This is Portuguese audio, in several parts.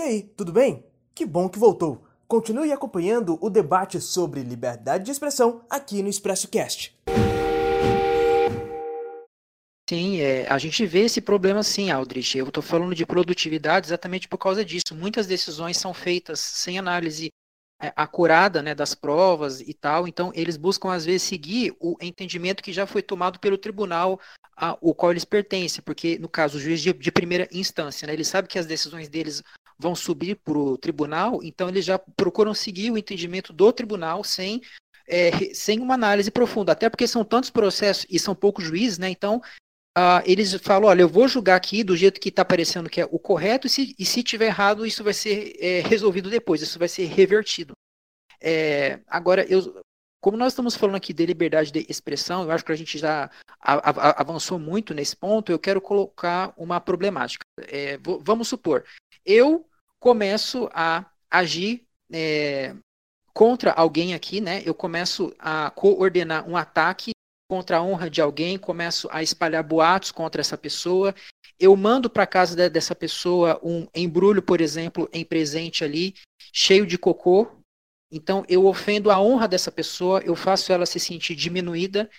E aí, tudo bem? Que bom que voltou. Continue acompanhando o debate sobre liberdade de expressão aqui no Expresso Cast. Sim, é, a gente vê esse problema sim, Aldrich. Eu estou falando de produtividade exatamente por causa disso. Muitas decisões são feitas sem análise é, acurada né, das provas e tal, então eles buscam às vezes seguir o entendimento que já foi tomado pelo tribunal ao qual eles pertencem, porque no caso o juiz de, de primeira instância, né, ele sabe que as decisões deles vão subir para o tribunal, então eles já procuram seguir o entendimento do tribunal sem, é, sem uma análise profunda, até porque são tantos processos e são poucos juízes, né? Então uh, eles falam, olha, eu vou julgar aqui do jeito que está parecendo que é o correto, e se, e se tiver errado, isso vai ser é, resolvido depois, isso vai ser revertido. É, agora, eu, como nós estamos falando aqui de liberdade de expressão, eu acho que a gente já avançou muito nesse ponto, eu quero colocar uma problemática. É, vamos supor, eu começo a agir é, contra alguém aqui, né? Eu começo a coordenar um ataque contra a honra de alguém, começo a espalhar boatos contra essa pessoa. Eu mando para casa de, dessa pessoa um embrulho, por exemplo, em presente ali, cheio de cocô. Então eu ofendo a honra dessa pessoa, eu faço ela se sentir diminuída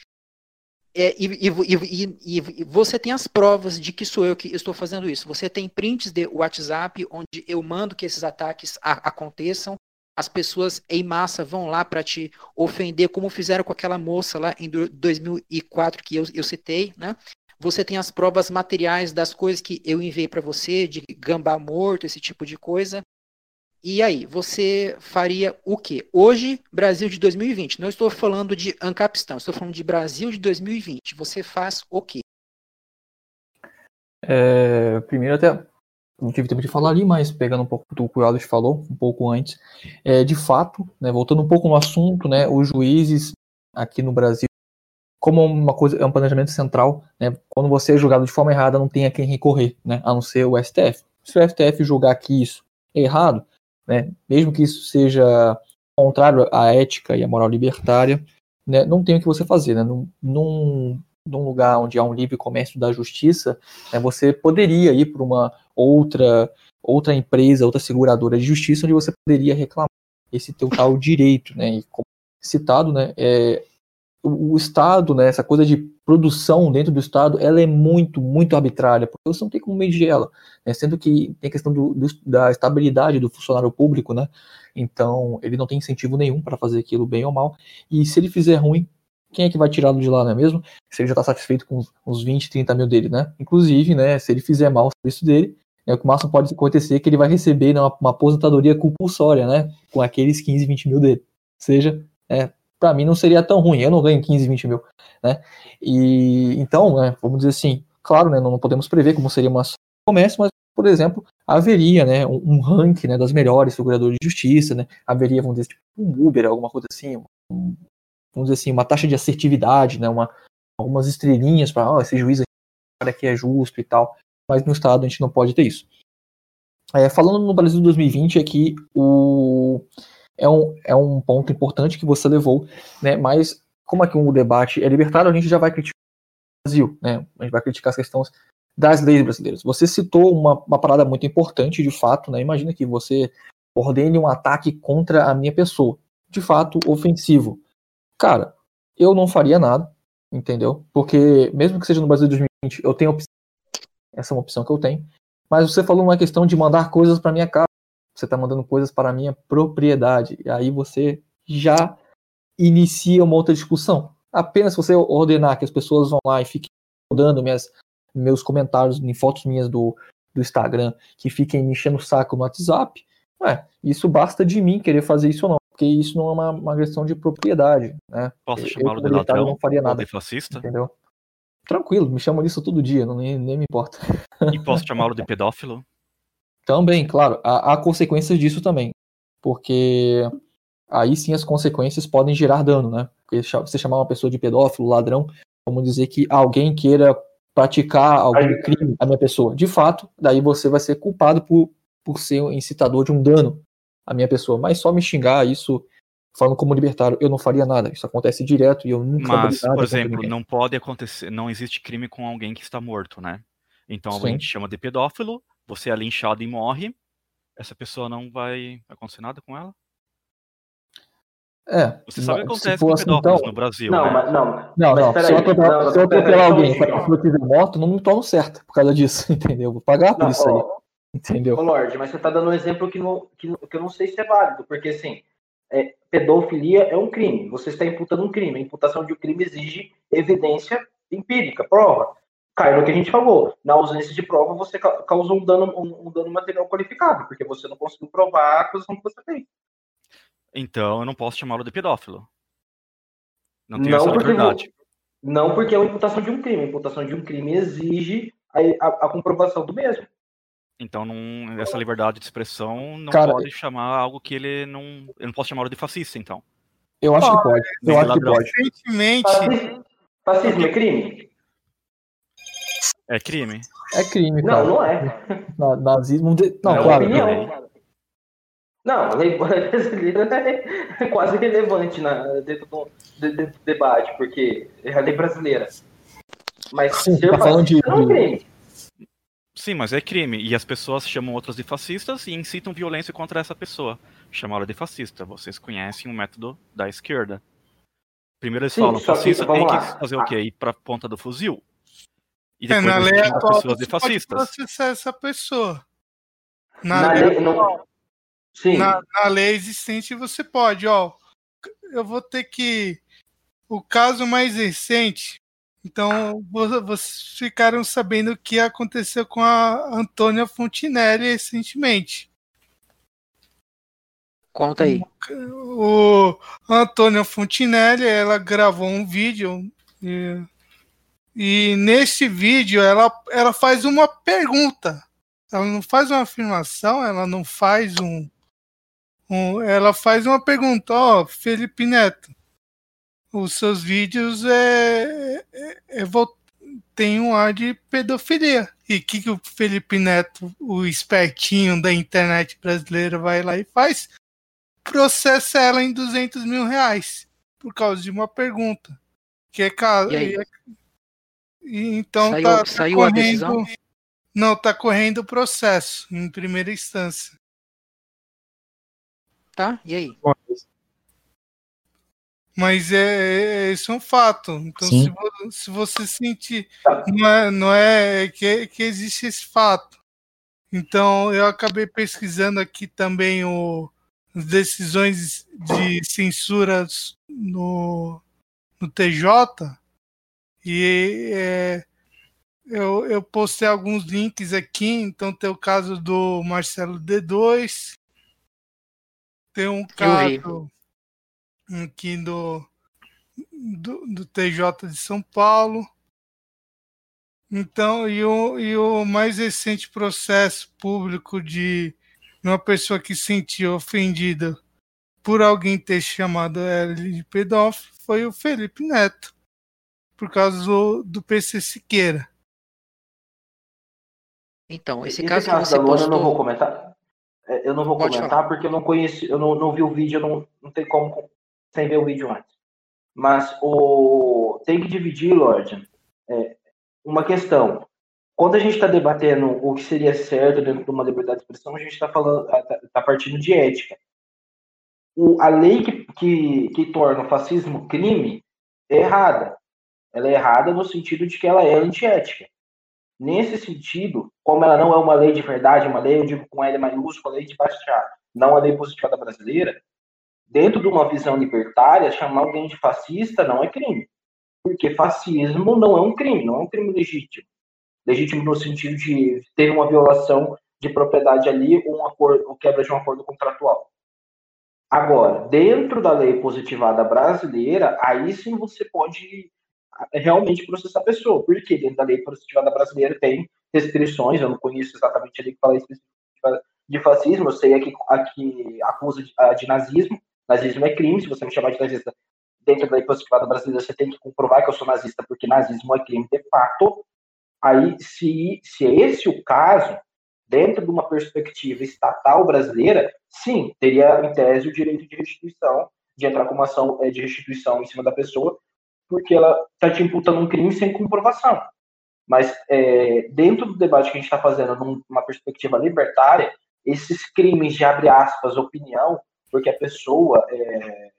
é, e, e, e, e, você tem as provas de que sou eu que estou fazendo isso. Você tem prints de WhatsApp onde eu mando que esses ataques a, aconteçam. As pessoas em massa vão lá para te ofender, como fizeram com aquela moça lá em 2004 que eu, eu citei, né? Você tem as provas materiais das coisas que eu enviei para você, de gambá morto, esse tipo de coisa. E aí, você faria o quê? Hoje, Brasil de 2020. Não estou falando de Ancapistão, estou falando de Brasil de 2020. Você faz o quê? É, primeiro, até não tive tempo de falar ali, mas pegando um pouco do que o Alex falou, um pouco antes, é, de fato, né, voltando um pouco no assunto, né, os juízes aqui no Brasil, como uma coisa, é um planejamento central, né, quando você é julgado de forma errada, não tem a quem recorrer, né, a não ser o STF. Se o STF julgar que isso é errado, né, mesmo que isso seja contrário à ética e à moral libertária, né, não tem o que você fazer. Né, num, num, num lugar onde há um livre comércio da justiça, né, você poderia ir para uma outra, outra empresa, outra seguradora de justiça, onde você poderia reclamar. Esse teu tal direito. Né, e como citado, né, é, o, Estado, né, essa coisa de produção dentro do Estado, ela é muito, muito arbitrária, porque você não tem como medir ela, né, sendo que tem a questão do, do, da estabilidade do funcionário público, né, então ele não tem incentivo nenhum para fazer aquilo bem ou mal, e se ele fizer ruim, quem é que vai tirá-lo de lá, não é mesmo? Se ele já está satisfeito com uns 20, 30 mil dele, né? Inclusive, né, se ele fizer mal o serviço dele, é, o que máximo pode acontecer é que ele vai receber né, uma, uma aposentadoria compulsória, né? Com aqueles 15, 20 mil dele. Ou seja, é, para mim não seria tão ruim. Eu não ganho 15, 20 mil, né? E então, né, vamos dizer assim, claro, né, não podemos prever como seria uma comércio, mas por exemplo, haveria, né, um, um ranking, né, das melhores seguradoras de justiça, né? Haveria, vamos dizer, tipo, um Uber, alguma coisa assim, um, vamos dizer assim, uma taxa de assertividade, né, uma algumas estrelinhas para, oh, esse juiz aqui é justo e tal. Mas no estado a gente não pode ter isso. É, falando no Brasil 2020 aqui, o é um, é um ponto importante que você levou, né? Mas como aqui um debate é libertário, a gente já vai criticar o Brasil, né? A gente vai criticar as questões das leis brasileiras. Você citou uma, uma parada muito importante, de fato, né? Imagina que você ordene um ataque contra a minha pessoa, de fato ofensivo. Cara, eu não faria nada, entendeu? Porque mesmo que seja no Brasil 2020, eu tenho opção, essa é uma opção que eu tenho. Mas você falou uma questão de mandar coisas para minha casa você está mandando coisas para a minha propriedade. E aí você já inicia uma outra discussão. Apenas você ordenar que as pessoas vão lá e fiquem mandando minhas, meus comentários em fotos minhas do, do Instagram, que fiquem me enchendo o saco no WhatsApp, ué, isso basta de mim querer fazer isso ou não, porque isso não é uma, uma questão de propriedade. Né? Posso chamá-lo de ladrão não faria nada, de fascista? Entendeu? Tranquilo, me chamam disso todo dia, não, nem, nem me importa. E posso chamá-lo de pedófilo? Também, claro, há, há, consequências disso também. Porque aí sim as consequências podem gerar dano, né? Porque você chamar uma pessoa de pedófilo, ladrão, vamos dizer que alguém queira praticar algum aí, crime à minha pessoa. De fato, daí você vai ser culpado por, por ser um incitador de um dano à minha pessoa. Mas só me xingar, isso, falando como libertário, eu não faria nada. Isso acontece direto e eu nunca Mas, por exemplo, não pode acontecer, não existe crime com alguém que está morto, né? Então Sim. a gente chama de pedófilo, você é linchado e morre, essa pessoa não vai acontecer nada com ela? É. Você sabe o que acontece com assim, pedófilos então- no Brasil, Não, né? mas não. Não, Mas não. peraí, Se eu atropelar, se eu alguém para a pessoa tiver moto, não me torno certo por causa disso, entendeu? Eu Vou pagar por Não, isso aí, ó, entendeu? Ô, Lorde, mas você tá dando um exemplo que, não, que, que eu não sei se é válido, porque assim, é, pedofilia é um crime. Você está imputando um crime. A imputação de um crime exige evidência empírica, prova. Cai no que a gente falou. Na ausência de prova, você ca- causou um dano, um, um dano material qualificado, porque você não conseguiu provar a acusação que você fez. Então eu não posso chamá-lo de pedófilo. Não tenho Não essa porque, liberdade. não porque é uma imputação de um crime. A imputação de um crime exige a, a- a comprovação do mesmo. Então não, essa liberdade de expressão não Cara, pode chamar algo que ele não. Eu não posso chamá-lo de fascista, então. Eu acho que pode. Eu acho que pode. Recentemente, Fascismo, fascismo é crime? É crime. É crime, Não, cara. não é. Na- Nazismo. de- Não, é uma claro. opinião. Não, a lei brasileira é quase relevante na, dentro do, de- de- do debate, porque é a lei brasileira. Mas Sim, ser tá falando de- não é crime. Sim, mas é crime. E as pessoas chamam outras de fascistas e incitam violência contra essa pessoa. Chamá-la de fascista. Vocês conhecem o método da esquerda. Primeiro eles Sim, falam, que, fascista tem vamos que lá. fazer o quê? Ir pra ponta do fuzil. E é, depois na eles lei as atual, pessoas de você pode fascistas. processar essa pessoa. Na, Na lei, lei, não, sim, na, na lei existente você pode, ó. Eu vou ter que. O caso mais recente. Então, vo- vocês ficaram sabendo o que aconteceu com a Antônia Fontinelli recentemente. Conta aí. O a Antônia Fontinelli, ela gravou um vídeo e, nesse vídeo ela, ela faz uma pergunta. Ela não faz uma afirmação, ela não faz um, um ela faz uma pergunta, ó, Felipe Neto, os seus vídeos é, é, é vol- tem um ar de pedofilia. E o que, que o Felipe Neto, o espertinho da internet brasileira, vai lá e faz? processa ela em 200 mil reais por causa de uma pergunta. Que é caso. E aí? Então Saiu- tá, tá saiu a correndo. decisão? Não, tá correndo o processo em primeira instância. Tá? E aí? Mas é, é, isso é um fato. Então, Sim. se, vo- se você sentir. Não é, não é que, que existe esse fato. Então, eu acabei pesquisando aqui também o, as decisões de censura no, no TJ. E é, eu, eu postei alguns links aqui. Então, tem o caso do Marcelo D2. Tem um caso aqui do, do, do TJ de São Paulo. Então, e o, e o mais recente processo público de uma pessoa que se sentiu ofendida por alguém ter chamado ela de pedófilo foi o Felipe Neto, por causa do, do PC Siqueira. Então, esse Esse caso que caso você da Luana eu não vou postou. comentar. É, Eu não vou Pode comentar porque eu não conheci, eu não, não vi o vídeo, eu não, não tem como sem ver o vídeo antes. Mas o tem que dividir, Lorde, é, uma questão. Quando a gente está debatendo o que seria certo dentro de uma liberdade de expressão, a gente está falando, está partindo de ética. O, a lei que, que, que torna o fascismo crime é errada. Ela é errada no sentido de que ela é antiética. Nesse sentido, como ela não é uma lei de verdade, uma lei, eu digo com L maiúscula, lei de Bastiat, não a lei positivada brasileira, dentro de uma visão libertária, chamar alguém de fascista não é crime. Porque fascismo não é um crime, não é um crime legítimo. Legítimo no sentido de ter uma violação de propriedade ali, um acordo, ou quebra de um acordo contratual. Agora, dentro da lei positivada brasileira, aí sim você pode realmente processar a pessoa. Porque dentro da lei positivada brasileira tem restrições, eu não conheço exatamente a lei que fala de fascismo, eu sei aqui, aqui acusa de, de nazismo, nazismo é crime, se você me chamar de nazista dentro da lei positivada brasileira, você tem que comprovar que eu sou nazista, porque nazismo é crime de fato. Aí, se, se é esse o caso, dentro de uma perspectiva estatal brasileira, sim, teria em tese o direito de restituição, de entrar com uma ação é, de restituição em cima da pessoa, porque ela está te imputando um crime sem comprovação. Mas é, dentro do debate que a gente está fazendo numa perspectiva libertária, esses crimes de abre aspas opinião, porque a pessoa é,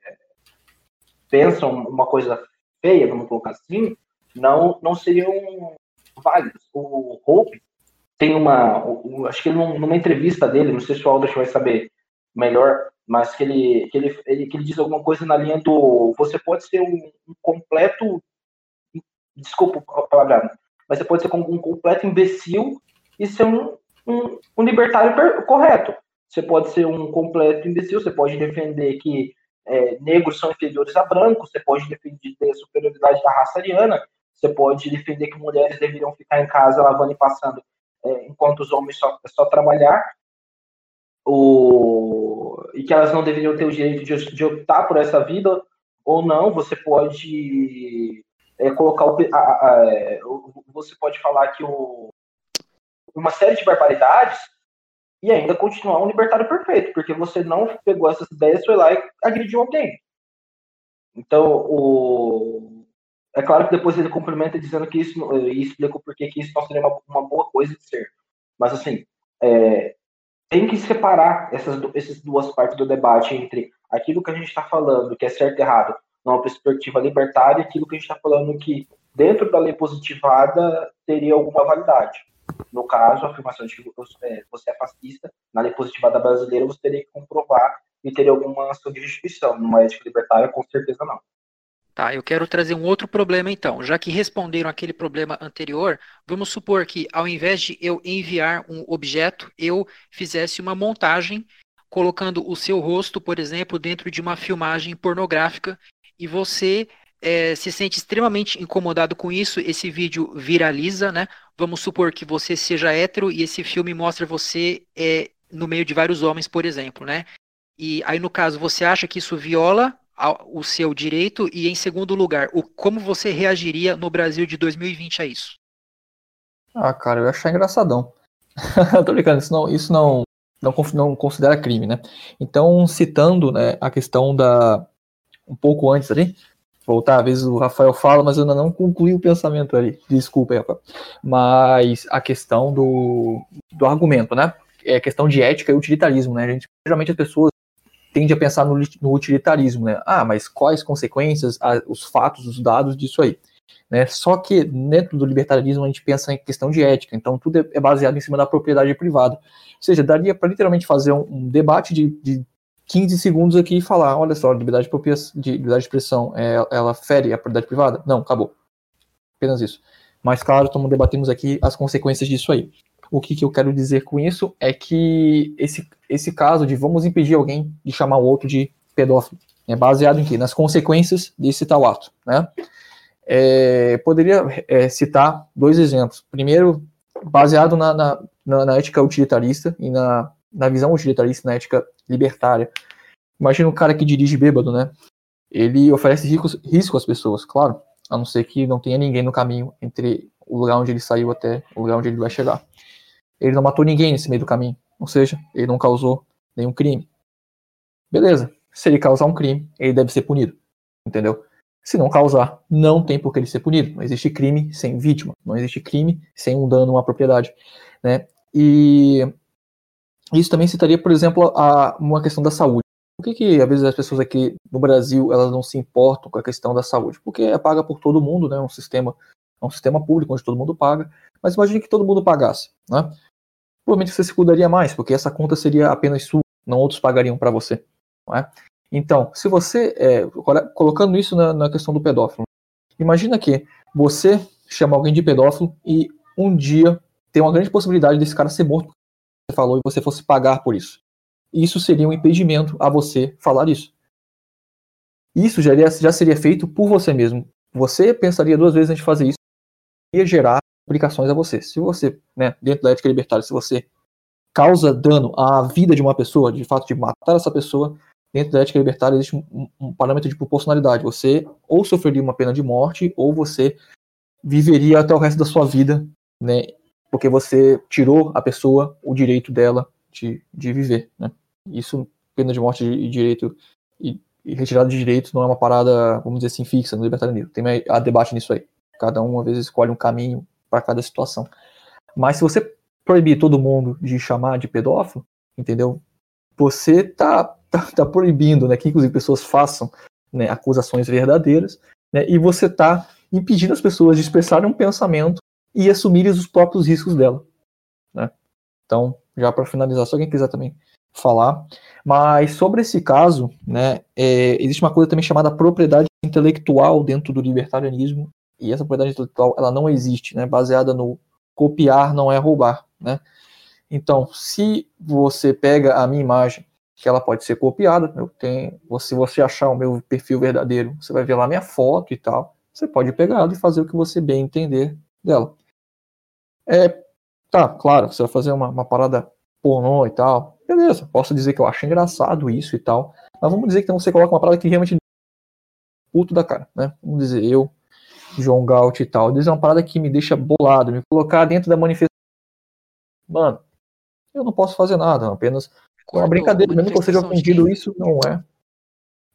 pensa uma coisa feia, vamos colocar assim, não, não seriam válidos. O Hope tem uma, acho que numa entrevista dele, não sei se o Aldrich vai saber melhor, mas que ele, que ele, ele, que ele diz alguma coisa na linha do você pode ser um, um completo desculpa a palavra, mas você pode ser um completo imbecil e ser um, um, um libertário correto. Você pode ser um completo imbecil, você pode defender que é, negros são inferiores a brancos, você pode defender a superioridade da raça ariana, você pode defender que mulheres deveriam ficar em casa lavando e passando é, enquanto os homens só, só trabalhar, o, e que elas não deveriam ter o direito de, de optar por essa vida ou não, você pode é, colocar o, a, a, é, você pode falar que o, uma série de barbaridades e ainda continuar um libertário perfeito, porque você não pegou essas ideias, foi lá e agrediu alguém. Então, o... é claro que depois ele complementa dizendo que isso, e explica porquê que isso não seria uma, uma boa coisa de ser. Mas, assim, é... tem que separar essas, essas duas partes do debate entre aquilo que a gente está falando, que é certo e errado, numa perspectiva libertária, e aquilo que a gente está falando que, dentro da lei positivada, teria alguma validade. No caso, a afirmação de que é, você é fascista, na lei positivada brasileira, você teria que comprovar e teria alguma restituição. Numa ética libertária, com certeza não. Tá, eu quero trazer um outro problema então. Já que responderam aquele problema anterior, vamos supor que ao invés de eu enviar um objeto, eu fizesse uma montagem colocando o seu rosto, por exemplo, dentro de uma filmagem pornográfica e você é, se sente extremamente incomodado com isso, esse vídeo viraliza, né? Vamos supor que você seja hétero e esse filme mostra você é, no meio de vários homens, por exemplo, né? E aí, no caso, você acha que isso viola o seu direito? E, em segundo lugar, o, como você reagiria no Brasil de 2020 a isso? Ah, cara, eu ia achar engraçadão. Tô brincando, isso não, isso não, não, não considera crime, né? Então, citando né, a questão da. Um pouco antes ali, voltar, às vezes o Rafael fala, mas eu ainda não concluí o pensamento ali. Desculpa, Rafael. Mas a questão do, do argumento, né? É questão de ética e utilitarismo, né? A gente, geralmente as pessoas tendem a pensar no, no utilitarismo, né? Ah, mas quais consequências, os fatos, os dados disso aí? Né? Só que dentro do libertarianismo a gente pensa em questão de ética, então tudo é, é baseado em cima da propriedade privada. Ou seja, daria para literalmente fazer um, um debate de, de 15 segundos aqui e falar, olha só, liberdade de, liberdade de expressão, é, ela fere a propriedade privada? Não, acabou. Apenas isso. Mas claro, estamos debatemos aqui as consequências disso aí. O que, que eu quero dizer com isso é que esse, esse caso de vamos impedir alguém de chamar o outro de pedófilo é baseado em quê? Nas consequências desse tal ato, né? É, poderia é, citar dois exemplos. Primeiro, baseado na, na, na, na ética utilitarista e na, na visão utilitarista, na ética libertária. Imagina um cara que dirige bêbado, né? Ele oferece risco, risco às pessoas, claro, a não ser que não tenha ninguém no caminho entre o lugar onde ele saiu até o lugar onde ele vai chegar. Ele não matou ninguém nesse meio do caminho, ou seja, ele não causou nenhum crime. Beleza, se ele causar um crime, ele deve ser punido, entendeu? Se não causar, não tem por que ele ser punido. Não existe crime sem vítima, não existe crime sem um dano uma propriedade, né? E isso também citaria, por exemplo, a, uma questão da saúde. Por que, que, às vezes, as pessoas aqui no Brasil elas não se importam com a questão da saúde? Porque é paga por todo mundo, né? É um sistema, é um sistema público onde todo mundo paga. Mas imagine que todo mundo pagasse, né? Provavelmente você se cuidaria mais, porque essa conta seria apenas sua, não outros pagariam para você. Não é? Então, se você, é, colocando isso na, na questão do pedófilo, imagina que você chama alguém de pedófilo e um dia tem uma grande possibilidade desse cara ser morto falou e você fosse pagar por isso. Isso seria um impedimento a você falar isso. Isso já, já seria feito por você mesmo. Você pensaria duas vezes antes de fazer isso ia gerar implicações a você. Se você, né, dentro da ética libertária, se você causa dano à vida de uma pessoa, de fato de matar essa pessoa, dentro da ética libertária existe um, um parâmetro de proporcionalidade. Você ou sofreria uma pena de morte, ou você viveria até o resto da sua vida, né, porque você tirou a pessoa o direito dela de, de viver, né? Isso, pena de morte e direito e, e retirada de direitos não é uma parada, vamos dizer assim, fixa no libertarianismo. Tem a debate nisso aí. Cada um, às vezes, escolhe um caminho para cada situação. Mas se você proibir todo mundo de chamar de pedófilo, entendeu? Você tá, tá, tá proibindo, né, que inclusive pessoas façam né, acusações verdadeiras, né, e você tá impedindo as pessoas de expressarem um pensamento e assumirem os próprios riscos dela, né? Então, já para finalizar, se alguém quiser também falar, mas sobre esse caso, né, é, existe uma coisa também chamada propriedade intelectual dentro do libertarianismo, e essa propriedade intelectual ela não existe, né, baseada no copiar não é roubar, né? Então, se você pega a minha imagem, que ela pode ser copiada, eu tenho, se você achar o meu perfil verdadeiro, você vai ver lá minha foto e tal, você pode pegar ela e fazer o que você bem entender dela. É, tá, claro, você vai fazer uma, uma parada pornô e tal, beleza, posso dizer que eu acho engraçado isso e tal, mas vamos dizer que então você coloca uma parada que realmente puto da cara, né? Vamos dizer, eu, João Gaut e tal, dizer uma parada que me deixa bolado, me colocar dentro da manifestação. Mano, eu não posso fazer nada, apenas uma brincadeira, mesmo que eu seja ofendido, isso não é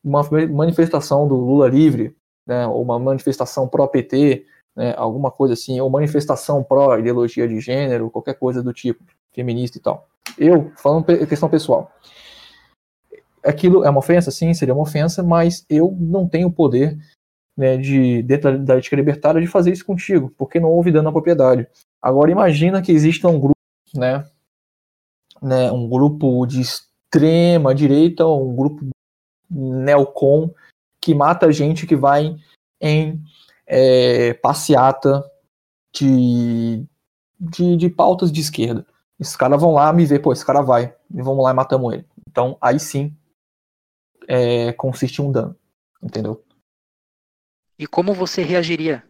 uma manifestação do Lula livre, né, ou uma manifestação pró-PT, né, alguma coisa assim, ou manifestação pró-ideologia de gênero, qualquer coisa do tipo, feminista e tal. Eu, falando questão pessoal, aquilo é uma ofensa? Sim, seria uma ofensa, mas eu não tenho poder né, de, dentro da ética libertária de fazer isso contigo, porque não houve dano à propriedade. Agora imagina que exista um grupo, né, né, um grupo de extrema direita, um grupo neocon que mata gente que vai em é, passeata de, de, de pautas de esquerda. Esses caras vão lá me ver, pô, esse cara vai, e vamos lá e matamos ele. Então, aí sim, é, consiste um dano, entendeu? E como você reagiria?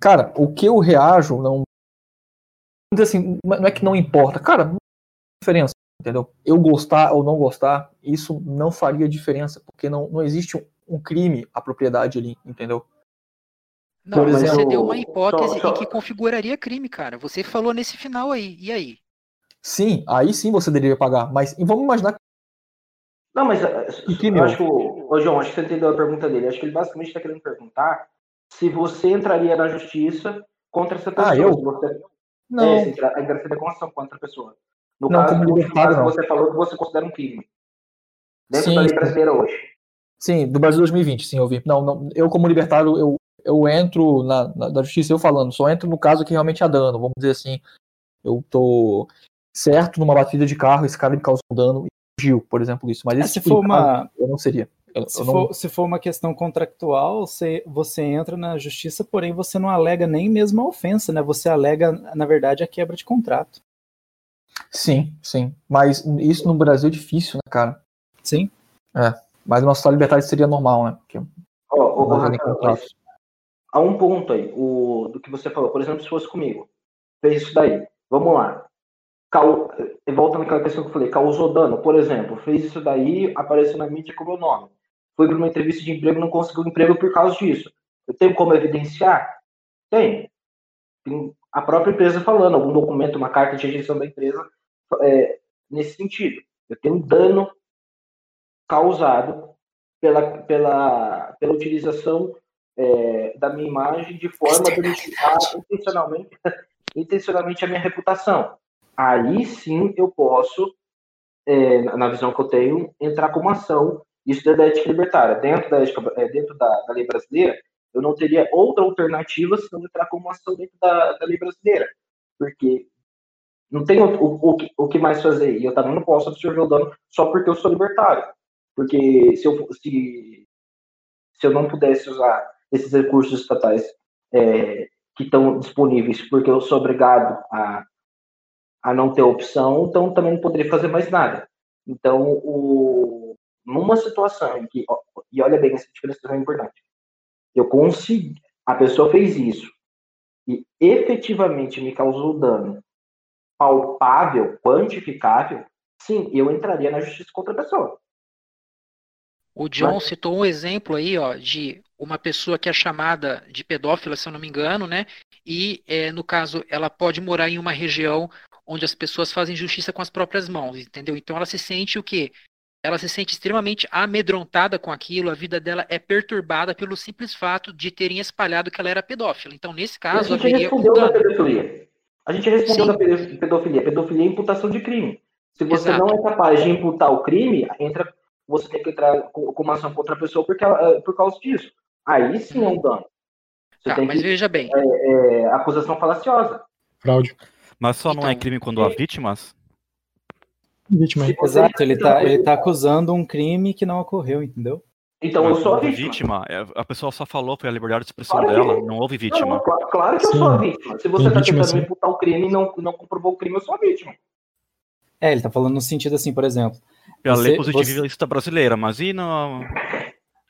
Cara, o que eu reajo não. Assim, não é que não importa. Cara, não diferença entendeu? Eu gostar ou não gostar, isso não faria diferença, porque não, não existe um, um crime à propriedade ali, entendeu? Não, Por exemplo, você deu uma hipótese só, só... em que configuraria crime, cara. Você falou nesse final aí, e aí? Sim, aí sim você deveria pagar, mas vamos imaginar Não, mas acho que o, João, acho que você entendeu a pergunta dele. Acho que ele basicamente está querendo perguntar se você entraria na justiça contra essa pessoa. Ah, eu? Você... Não. É, entraria com contra a pessoa. No não, caso, como libertário, não. você falou que você considera um crime. Dentro sim, da lei brasileira hoje. Sim, do Brasil 2020, sim, eu vi. Não, não eu como libertário, eu, eu entro na, na, da justiça, eu falando, só entro no caso que realmente há dano, vamos dizer assim. Eu tô certo numa batida de carro, esse cara me causou um dano fugiu, por exemplo, isso. Mas é, se for uma... eu não seria. Eu, se, eu for, se, for, uma questão contractual, você, você entra na justiça, porém você não alega nem mesmo a ofensa, né? Você alega, na verdade, a quebra de contrato. Sim, sim. Mas isso no Brasil é difícil, né, cara? Sim. É. Mas uma só liberdade seria normal, né? Porque oh, oh, oh, há um ponto aí, o, do que você falou. Por exemplo, se fosse comigo, fez isso daí. Vamos lá. Volta naquela questão que eu falei, causou dano. Por exemplo, fez isso daí, apareceu na mídia com o meu nome. Foi para uma entrevista de emprego, não conseguiu emprego por causa disso. Eu tenho como evidenciar? Tem. Tem a própria empresa falando, algum documento, uma carta de rejeição da empresa é, nesse sentido. Eu tenho dano causado pela, pela, pela utilização é, da minha imagem de forma a intencionalmente, intencionalmente a minha reputação. Aí sim eu posso, é, na visão que eu tenho, entrar com uma ação, isso da ética libertária. Dentro da, ética, é, dentro da, da lei brasileira, eu não teria outra alternativa se não entrar com uma ação dentro da, da lei brasileira. Porque não tem o, o, o, que mais fazer. E eu também não posso absorver o dano só porque eu sou libertário. Porque se eu, se, se eu não pudesse usar esses recursos estatais é, que estão disponíveis porque eu sou obrigado a, a não ter opção, então também não poderia fazer mais nada. Então, o, numa situação em que, e olha bem, essa diferença é importante, eu consegui, a pessoa fez isso e efetivamente me causou dano palpável, quantificável, sim, eu entraria na justiça contra a pessoa. O John Mas... citou um exemplo aí, ó, de uma pessoa que é chamada de pedófila, se eu não me engano, né? E, é, no caso, ela pode morar em uma região onde as pessoas fazem justiça com as próprias mãos, entendeu? Então ela se sente o quê? ela se sente extremamente amedrontada com aquilo, a vida dela é perturbada pelo simples fato de terem espalhado que ela era pedófila. Então, nesse caso, haveria um dano. A gente respondeu Sim. da pedo- pedofilia. Pedofilia é imputação de crime. Se você Exato. não é capaz de imputar o crime, entra, você tem que entrar com, uma ação contra a pessoa porque ela- por causa disso. Aí sim é um dano. Você Tá, tem mas que. veja bem. É, acusação falaciosa. Mas só não é Então, crime quando há vítimas? Vítima. Você- Exato, ele tá, ele tá acusando um crime que não ocorreu, entendeu? Então eu Mas sou a houve vítima. é, A pessoa só falou, foi a liberdade de expressão Claro que- dela, não houve vítima. não, cla- claro que eu Sim. sou a vítima. Se você Tem está vítima, tentando sim. imputar o crime e não, não comprovou o crime, eu sou a vítima. É, ele tá falando no sentido assim, por exemplo. Pela lei Você- positivista brasileira, mas e no,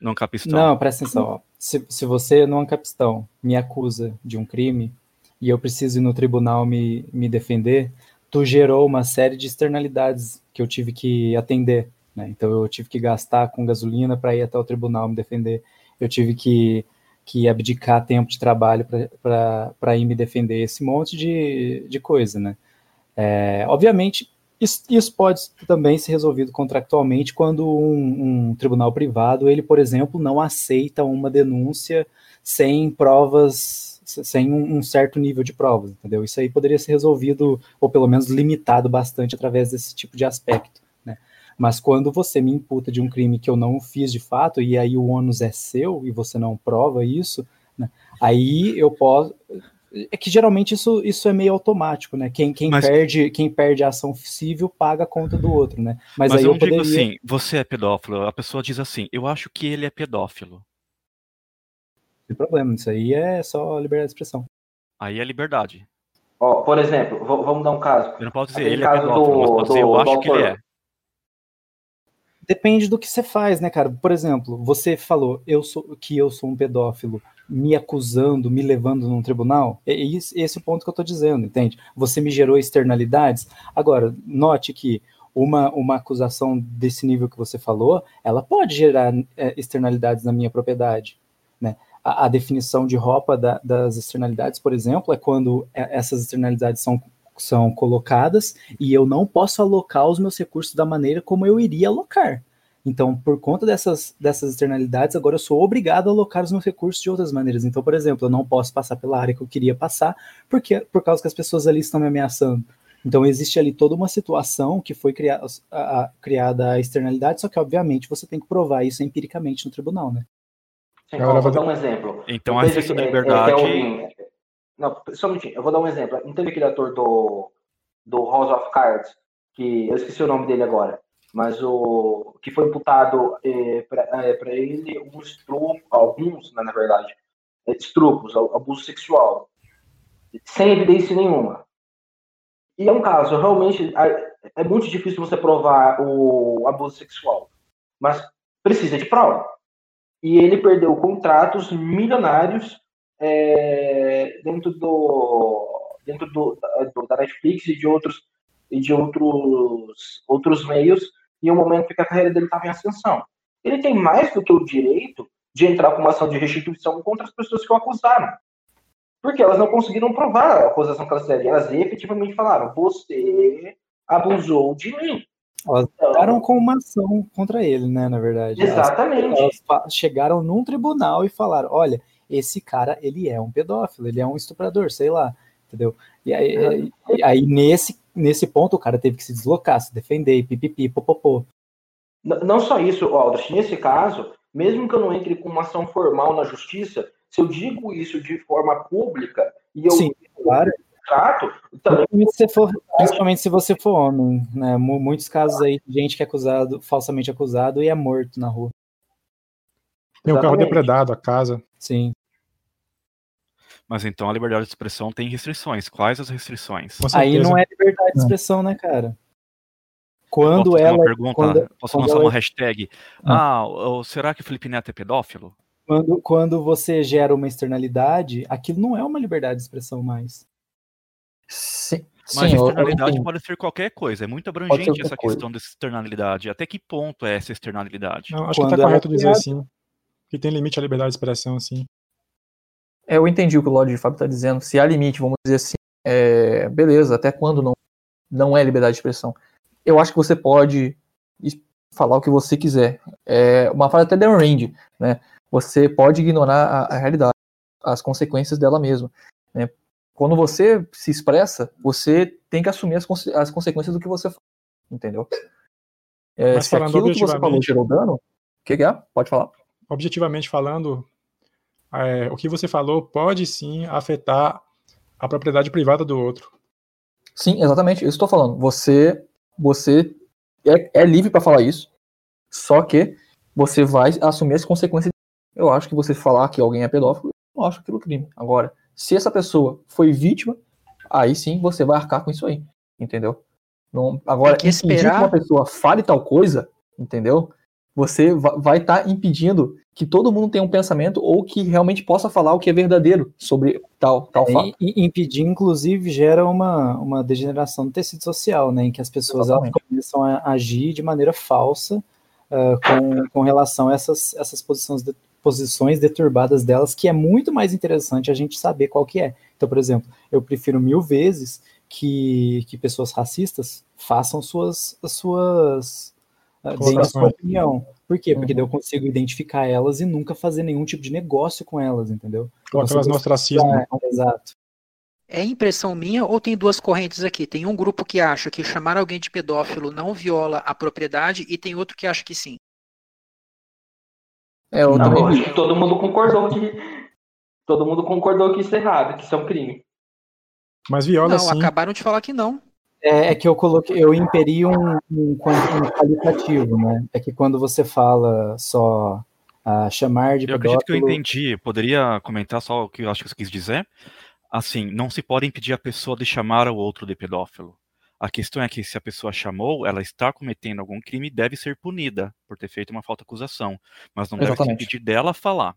no capistão? Não, presta atenção. Ó. Se, se você, no Ancapistão, me acusa de um crime e eu preciso ir no tribunal me, me defender, tu gerou uma série de externalidades que eu tive que atender. Né? Então, eu tive que gastar com gasolina para ir até o tribunal me defender. Eu tive que, que abdicar tempo de trabalho para ir me defender. Esse monte de, de coisa, né? É, obviamente, isso, isso pode também ser resolvido contractualmente quando um, um tribunal privado, ele, por exemplo, não aceita uma denúncia sem provas, sem um, um certo nível de provas, entendeu? Isso aí poderia ser resolvido, ou pelo menos limitado bastante através desse tipo de aspecto, né? Mas quando você me imputa de um crime que eu não fiz de fato, e aí o ônus é seu, e você não prova isso, né? aí eu posso é que geralmente isso, isso é meio automático, né? Quem, quem, Mas- perde, quem perde a ação civil paga a conta do outro, né? Mas, Mas aí eu eu, não digo poderia. assim, você é pedófilo. A pessoa diz assim, eu acho que ele é pedófilo. Não tem problema, isso aí é só liberdade de expressão. Aí é liberdade. Ó, por exemplo, vamos dar um caso. Eu não posso dizer Aquele ele é pedófilo, mas posso dizer eu acho que ele é. Depende do que você faz, né, cara? Por exemplo, você falou eu sou, que eu sou um pedófilo, me acusando, me levando num tribunal. É esse, esse é o ponto que eu tô dizendo, entende? Você me gerou externalidades. Agora, note que uma, uma acusação desse nível que você falou, ela pode gerar é, externalidades na minha propriedade, né? A, a definição de roupa da- das externalidades, por exemplo, é quando é- essas externalidades são são colocadas e eu não posso alocar os meus recursos da maneira como eu iria alocar. Então, por conta dessas, dessas externalidades, agora eu sou obrigado a alocar os meus recursos de outras maneiras. Então, por exemplo, eu não posso passar pela área que eu queria passar, porque por causa que as pessoas ali estão me ameaçando. Então, existe ali toda uma situação que foi criada a, a- criada a externalidade, só que, obviamente, você tem que provar isso empiricamente no tribunal, né? Sim, Agora ó, vou dar um exemplo. Então a da é- é- liberdade. é o- Não, só um minutinho. Eu vou dar um exemplo. Não teve aquele ator do, do House of Cards, que eu esqueci o nome dele agora, mas o que foi imputado para ele um estupro, alguns, né, na verdade, é, estupros, a- abuso sexual, sem evidência nenhuma. E é um caso, realmente, é- é muito difícil você provar o abuso sexual, mas precisa de prova. E ele perdeu contratos milionários é, dentro do dentro do, do- da Netflix e de outros e de outros outros meios em um momento que a carreira dele estava em ascensão. Ele tem mais do que o direito de entrar com uma ação de restituição contra as pessoas que o acusaram. Porque elas não conseguiram provar a acusação que elas fizeram. Elas efetivamente falaram: você abusou de mim. Elas Então, com uma ação contra ele, né, na verdade. Elas- exatamente. elas fa- chegaram num tribunal e falaram: olha, esse cara, ele é um pedófilo, ele é um estuprador, sei lá, entendeu? E aí, e aí nesse, nesse ponto, o cara teve que se deslocar, se defender, pipipi, popopô. N- Não só isso, Aldrich, nesse caso, mesmo que eu não entre com uma ação formal na justiça, se eu digo isso de forma pública e eu Sim, claro. Trato, também Principalmente se, for, principalmente se você for homem, né? Mu- Muitos casos aí de gente que é acusado, falsamente acusado e é morto na rua. Tem o carro Exatamente. depredado, a casa. Sim. Mas então a liberdade de expressão tem restrições. Quais as restrições? Aí não é liberdade de Não. expressão, né, cara? Posso Quando fazer ela. uma pergunta? quando- Posso quando lançar ela- uma hashtag? Ah, ou será que o Felipe Neto é pedófilo? Quando, quando você gera uma externalidade, aquilo não é uma liberdade de expressão mais. Sim, Mas sim, eu- eu externalidade pode ser qualquer coisa. É muito abrangente essa coisa. questão dessa externalidade. Até que ponto é essa externalidade? Não, acho Quando que tá ela correto é dizer assim. Que tem limite à liberdade de expressão, assim. É, eu entendi o que o Lorde Fábio está dizendo. Se há limite, vamos dizer assim, é, beleza, até quando não, não é liberdade de expressão. Eu acho que você pode falar o que você quiser. É uma frase até da Ayn Rand, né? Você pode ignorar a, a realidade, as consequências dela mesma. Né? Quando você se expressa, você tem que assumir as, as consequências do que você fala, entendeu? É, Mas se falando aquilo que você falou gerou dano, o que, que é? Pode falar. Objetivamente falando, é, o que você falou pode sim afetar a propriedade privada do outro. Sim, exatamente, isso estou falando. Você, você é, é livre para falar isso, só que você vai assumir as consequências. Eu acho que você falar que alguém é pedófilo, eu não acho aquilo crime. Agora, se essa pessoa foi vítima, aí sim você vai arcar com isso aí, entendeu? Não, agora, que impedir que uma pessoa fale tal coisa, entendeu? Você va- vai estar impedindo que todo mundo tenha um pensamento ou que realmente possa falar o que é verdadeiro sobre tal, tal fato. E, impedir, inclusive, gera uma, uma degeneração do tecido social, né? Em que as pessoas começam a agir de maneira falsa ah, com, com relação a essas, essas posições, de- posições deturbadas delas, que é muito mais interessante a gente saber qual que é. Então, por exemplo, eu prefiro mil vezes que, que pessoas racistas façam suas, as suas ah, deem a sua opinião. Por quê? Porque Uhum. daí eu consigo identificar elas e nunca fazer nenhum tipo de negócio com elas, entendeu? Coloca Você elas no ostracismo. Ah, exato. É impressão minha ou tem duas correntes aqui? Tem um grupo que acha que chamar alguém de pedófilo não viola a propriedade e tem outro que acha que sim. É, Não, também todo mundo concordou que. Todo mundo concordou que isso é errado, que isso é um crime. Mas viola não, sim. acabaram de falar que não. É, é que eu coloquei, eu imperi um, um, um qualitativo, né? É que quando você fala só ah, chamar de Eu acredito que eu pedófilo, entendi. Poderia comentar só o que eu acho que você quis dizer? Assim, não se pode impedir a pessoa de chamar o outro de pedófilo. A questão é que se a pessoa chamou, ela está cometendo algum crime e deve ser punida por ter feito uma falta de acusação. Mas não deve se Exatamente. impedir dela falar.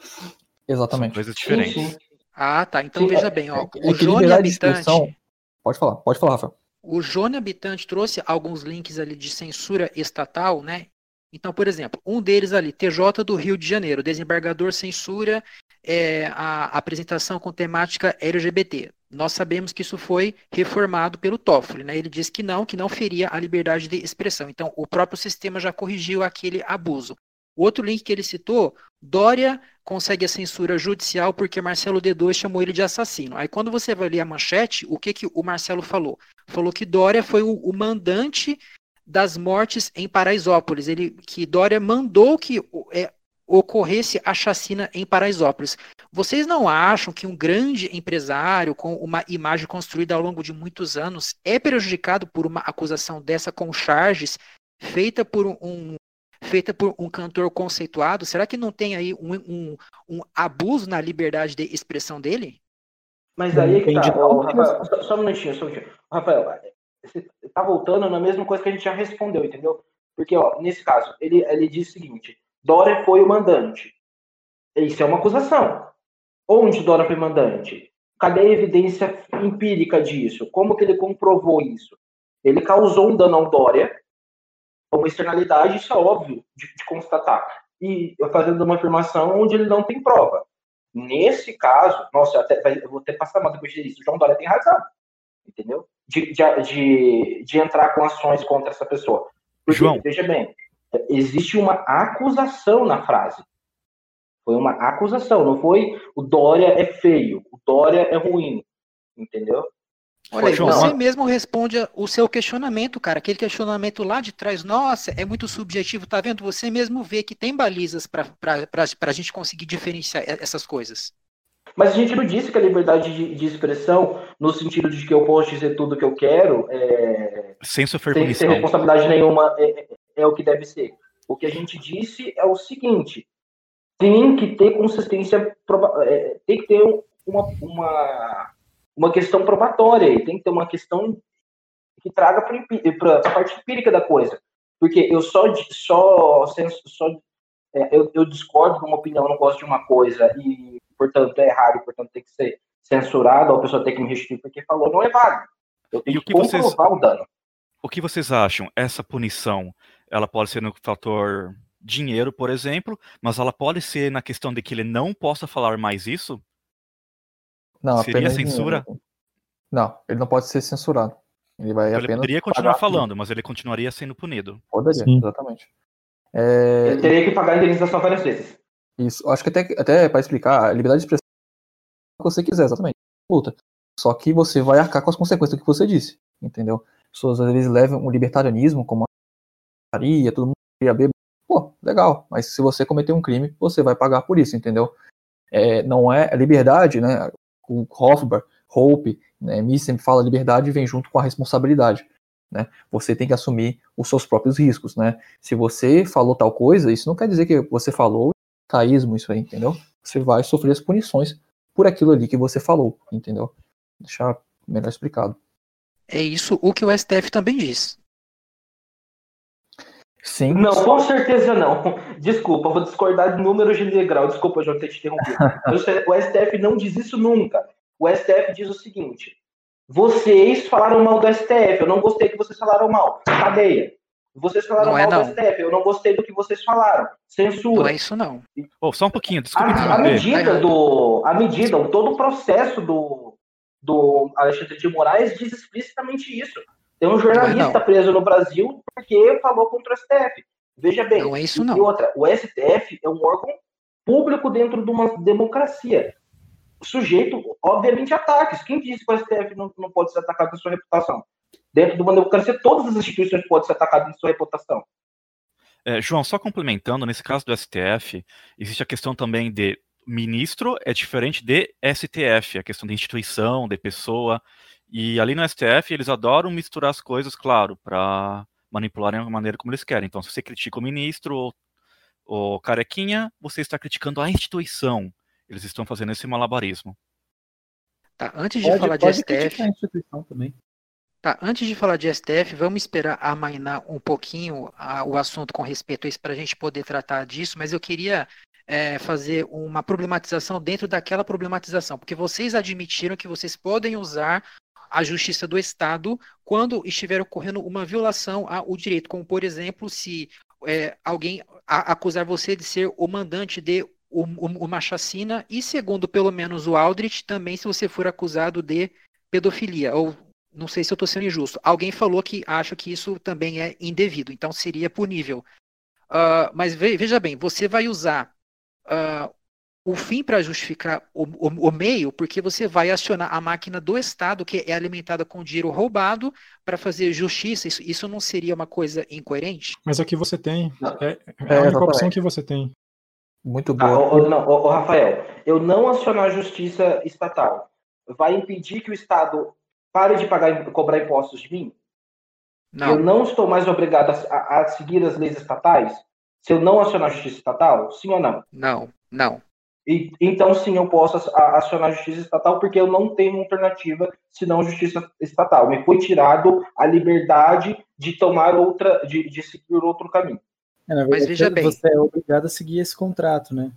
São Exatamente. coisas Sim, diferentes. sim. Ah, tá. Então Sim, veja é- bem, ó. É O que Jone liberdade de Habitante. Pode falar, pode falar, Rafael. O Jone Habitante trouxe alguns links ali de censura estatal, né? Então, por exemplo, um deles ali, TJ do Rio de Janeiro, desembargador censura é, a apresentação com temática LGBT. Nós sabemos que isso foi reformado pelo Toffoli, né? Ele disse que não, que não feria a liberdade de expressão. Então, o próprio sistema já corrigiu aquele abuso. O outro link que ele citou, Dória consegue a censura judicial porque Marcelo D2 chamou ele de assassino. Aí quando você vai ler a manchete, o que, que o Marcelo falou? Falou que Dória foi o, o mandante das mortes em Paraisópolis. Ele, que Dória mandou que é, ocorresse a chacina em Paraisópolis. Vocês não acham que um grande empresário com uma imagem construída ao longo de muitos anos é prejudicado por uma acusação dessa com charges feita por um feita por um cantor conceituado? Será que não tem aí um, um, um abuso na liberdade de expressão dele? Mas aí é que tá. Rafael, só, só um minutinho, só um minutinho. Rafael, você tá voltando na mesma coisa que a gente já respondeu, entendeu? Porque, ó, nesse caso, ele, ele diz o seguinte: Dória foi o mandante. Isso é uma acusação. Onde Dória foi mandante? Cadê a evidência empírica disso? Como que ele comprovou isso? Ele causou um dano ao Dória, uma externalidade, isso é óbvio de, de constatar. E fazendo uma afirmação onde ele não tem prova. Nesse caso, nossa, eu, até, eu vou até passar mal depois disso. O João Dória tem razão, entendeu? De, de, de, de entrar com ações contra essa pessoa. Porque, João. veja bem, existe uma acusação na frase. Foi uma acusação, não foi o Dória é feio, o Dória é ruim, entendeu? Olha, João, você mesmo responde a- o seu questionamento, cara. Aquele questionamento lá de trás, nossa, é muito subjetivo, tá vendo? Você mesmo vê que tem balizas para a gente conseguir diferenciar essas coisas. Mas a gente não disse que a liberdade de, de expressão, no sentido de que eu posso dizer tudo que eu quero, é, Sem sofrer sem punição. responsabilidade nenhuma, é, é- o que deve ser. O que a gente disse é o seguinte: tem que ter consistência, é, tem que ter um- uma, uma, uma questão probatória, tem que ter uma questão que traga para a parte empírica da coisa. Porque eu só, só, só é, eu, eu discordo de uma opinião, não gosto de uma coisa e, portanto, é errado e, portanto, tem que ser censurado, ou a pessoa tem que me restituir porque falou, não é válido. Eu tenho E que que vocês- o dano. O que vocês acham? Essa punição, ela pode ser no fator dinheiro, por exemplo, mas ela pode ser na questão de que ele não possa falar mais isso? Não, Seria censura? dinheiro. Não, ele não pode ser censurado. Ele vai Então ele apenas. poderia continuar pagar- falando, mas ele continuaria sendo punido. Poderia, Sim. exatamente. É, Ele teria que pagar a indenização várias vezes. Isso, acho que até, até para explicar, a liberdade de expressão é o que você quiser, exatamente. Luta. Só que você vai arcar com as consequências do que você disse, entendeu? As pessoas às vezes levam o libertarianismo como a Maria, todo mundo queria beber. Pô, legal, mas se você cometer um crime, você vai pagar por isso, entendeu? É, não é liberdade, né? O Hofbauer, Hope, né, Me sempre fala liberdade vem junto com a responsabilidade. Né? Você tem que assumir os seus próprios riscos, né? Se você falou tal coisa, isso não quer dizer que você falou caísmo isso aí, entendeu? Você vai sofrer as punições por aquilo ali que você falou, entendeu? Deixar melhor explicado. É isso o que o STF também diz. Sim. Não, com certeza não. Desculpa, vou discordar de números de degrau. Desculpa, João, ter te interrompido. o STF não diz isso nunca. O STF diz o seguinte: vocês falaram mal do STF, eu não gostei que vocês falaram mal. Cadeia. Vocês falaram Não é, mal não. do STF, eu não gostei do que vocês falaram. Censura. Não é isso não. Oh, só um pouquinho, desculpa A, a medida do. A medida, todo o processo do, do Alexandre de Moraes diz explicitamente isso. Tem um jornalista não. preso no Brasil porque falou contra o STF. Veja bem. Não é isso E não. outra, o STF é um órgão público dentro de uma democracia. Sujeito, obviamente, a ataques. Quem disse que o STF não, não pode ser atacado em sua reputação? Dentro de uma democracia, todas as instituições podem ser atacadas em sua reputação. É, João, só complementando, nesse caso do STF, existe a questão também de ministro é diferente de STF, a questão de instituição, de pessoa. E ali no STF eles adoram misturar as coisas, claro, para manipularem a maneira como eles querem. Então, se você critica o ministro ou, ou carequinha, você está criticando a instituição. Eles estão fazendo esse malabarismo. Tá, antes de Pode, falar de pode STF, criticar a instituição também. Tá, antes de falar de STF, vamos esperar amainar um pouquinho a- o assunto com respeito a isso para a gente poder tratar disso, mas eu queria é, fazer uma problematização dentro daquela problematização, porque vocês admitiram que vocês podem usar a justiça do Estado quando estiver ocorrendo uma violação ao direito, como por exemplo, se é, alguém a- acusar você de ser o mandante de um- um- uma chacina, e segundo pelo menos o Aldrich, também se você for acusado de pedofilia, ou não sei se eu estou sendo injusto. Alguém falou que acha que isso também é indevido, então seria punível. Ah, mas ve- veja bem, você vai usar ah, o fim para justificar o, o- o meio, porque você vai acionar a máquina do Estado, que é alimentada com dinheiro roubado, para fazer justiça. Isso, isso não seria uma coisa incoerente? Mas é o que você tem. Não. É, é É, a única exatamente. opção que você tem. Muito Ah, ô, ô, não, Rafael, eu não acionar a justiça estatal vai impedir que o Estado pare de pagar e cobrar impostos de mim? Não. Eu não estou mais obrigado a, a- a seguir as leis estatais? Se eu não acionar a justiça estatal? Sim ou não? Não, não. E, então, sim, eu posso acionar a justiça estatal porque eu não tenho uma alternativa senão a justiça estatal. Me foi tirado a liberdade de tomar outra, de, de seguir outro caminho. É, na Mas verdade, veja bem. Você é obrigado a seguir esse contrato, né?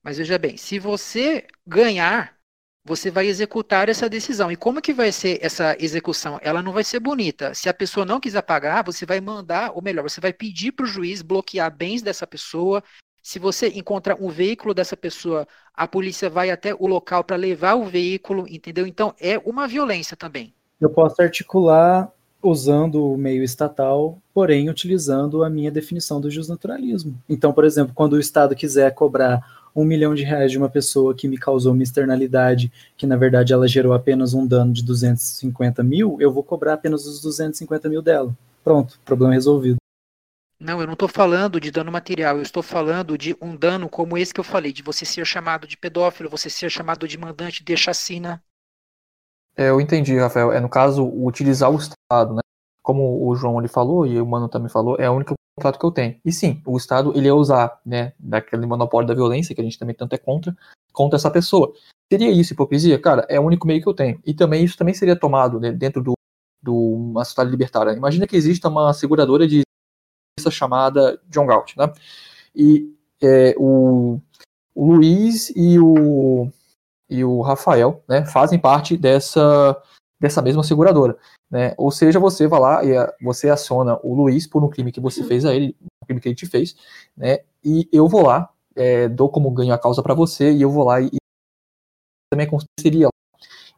Mas veja bem, se você ganhar, você vai executar essa decisão. E como que vai ser essa execução? Ela não vai ser bonita. Se a pessoa não quiser pagar, você vai mandar, ou melhor, você vai pedir para o juiz bloquear bens dessa pessoa. Se você encontrar um veículo dessa pessoa, a polícia vai até o local para levar o veículo, entendeu? Então é uma violência também. Eu posso articular usando o meio estatal, porém utilizando a minha definição do justnaturalismo. Então, por exemplo, quando o Estado quiser cobrar um milhão de reais de uma pessoa que me causou uma externalidade, que na verdade ela gerou apenas um dano de 250 mil, eu vou cobrar apenas os 250 mil dela. Pronto, problema resolvido. Não, eu não estou falando de dano material, eu estou falando de um dano como esse que eu falei, de você ser chamado de pedófilo, você ser chamado de mandante de chacina. É, eu entendi, Rafael. É no caso utilizar o Estado, né? Como o João ele falou e o Mano também falou, é o único contrato que eu tenho. E sim, o Estado ele ia usar, né, daquele monopólio da violência que a gente também tanto é contra, contra essa pessoa. Seria isso hipocrisia? Cara, é o único meio que eu tenho. E também isso também seria tomado né, dentro do, do uma sociedade libertária. Imagina que exista uma seguradora de chamada John Galt, né? E é, o, o Luiz e o e o Rafael, né, fazem parte dessa dessa mesma seguradora, né? Ou seja, você vai lá e a- você aciona o Luiz por um crime que você fez a ele, um crime que ele te fez, né? E eu vou lá, é, dou como ganho a causa para você e eu vou lá e, e também lá.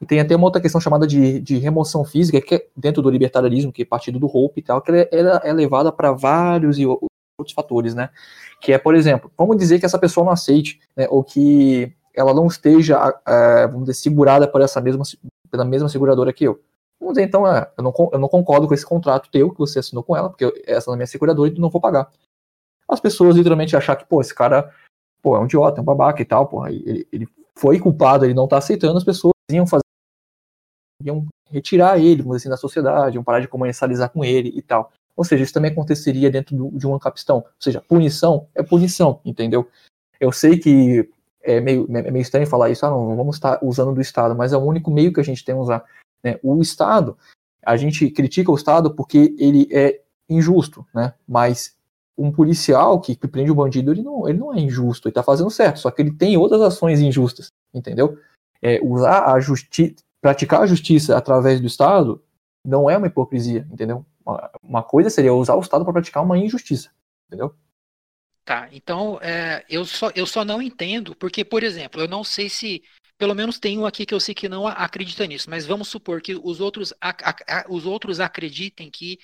E tem até uma outra questão chamada de, de remoção física, que é dentro do libertarianismo, que é partido do Hope e tal, que ela, ela é levada para vários e outros fatores, né? Que é, por exemplo, vamos dizer que essa pessoa não aceite, né, ou que ela não esteja, ah, vamos dizer, segurada por essa mesma pela mesma seguradora que eu. Vamos dizer, então, é, eu, não, eu não concordo com esse contrato teu que você assinou com ela, porque essa não é minha seguradora e não vou pagar. As pessoas literalmente achar que, pô, esse cara, pô, é um idiota, é um babaca e tal, pô, ele, ele foi culpado, ele não tá aceitando, as pessoas iam fazer, iam retirar ele, vamos assim, da sociedade, iam parar de comercializar com ele e tal. Ou seja, isso também aconteceria dentro do, de um capistão. Ou seja, punição é punição, entendeu? Eu sei que é meio, é meio estranho falar isso, ah, não, vamos estar usando do Estado, mas é o único meio que a gente tem a usar. Né? O Estado, a gente critica o Estado porque ele é injusto, né? Mas um policial que, que prende o um bandido, ele não, ele não é injusto, ele está fazendo certo, só que ele tem outras ações injustas, entendeu? É, usar a justiça, praticar a justiça através do Estado não é uma hipocrisia, entendeu? Uma, coisa seria usar o Estado para praticar uma injustiça, entendeu? Tá, então é, eu, só, eu só não entendo, porque, por exemplo, eu não sei se. Pelo menos tem um aqui que eu sei que não acredita nisso, mas vamos supor que os outros, a, a, a, os outros acreditem que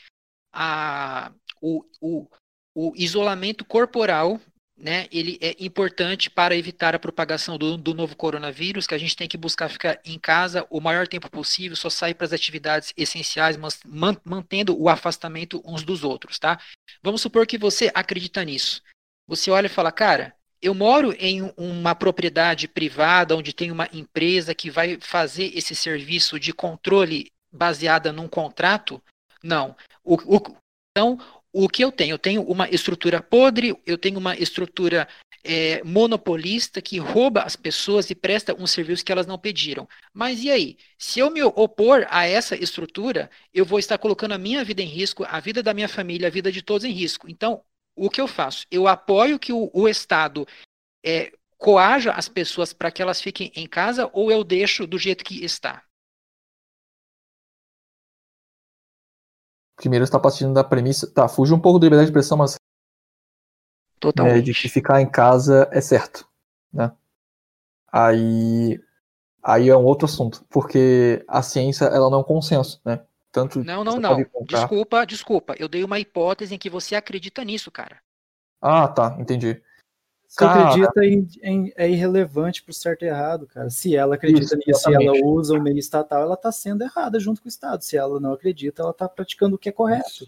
a, o, o, o isolamento corporal né, ele é importante para evitar a propagação do, do, novo coronavírus, que a gente tem que buscar ficar em casa o maior tempo possível, só sair para as atividades essenciais, mas mantendo o afastamento uns dos outros, tá? Vamos supor que você acredita nisso. Você olha e fala, cara, eu moro em uma propriedade privada onde tem uma empresa que vai fazer esse serviço de controle baseada num contrato? Não. O, o, então, o que eu tenho? Eu tenho uma estrutura podre, eu tenho uma estrutura é, monopolista que rouba as pessoas e presta um serviço que elas não pediram. Mas e aí? Se eu me opor a essa estrutura, eu vou estar colocando a minha vida em risco, a vida da minha família, a vida de todos em risco. Então, o que eu faço? Eu apoio que o, o Estado é, coaja as pessoas para que elas fiquem em casa ou eu deixo do jeito que está? Primeiro está partindo da premissa. Tá, fuja um pouco da liberdade de expressão, mas. Totalmente. É, de que ficar em casa é certo. Né? Aí. Aí é um outro assunto, porque a ciência ela não é um consenso, né? Tanto não, não, não. Desculpa, desculpa. Eu dei uma hipótese em que você acredita nisso, cara. Ah, tá, entendi. Acredita em, em, é irrelevante pro certo e errado, cara. Se ela acredita isso, nisso, se ela usa o meio estatal, ela tá sendo errada junto com o Estado. Se ela não acredita, ela tá praticando o que é correto.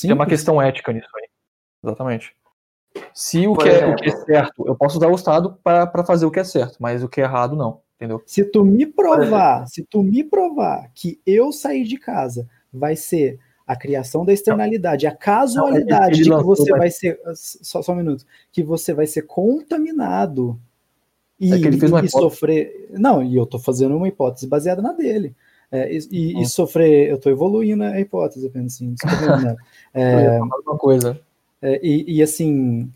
Tem uma questão ética nisso aí. Exatamente. Se o que, é, o que, é, certo, eu posso usar o Estado para fazer o que é certo, mas o que é errado, não. Entendeu? Se tu me provar, se tu me provar que eu sair de casa vai ser a criação da externalidade, a casualidade de que você vai ser só, só um minuto, que você vai ser contaminado e, é e sofrer. Não, e eu tô fazendo uma hipótese baseada na dele. É, e, e, e, hum. sofrer, eu tô evoluindo a hipótese apenas assim. é, uma coisa. É, e, e, assim,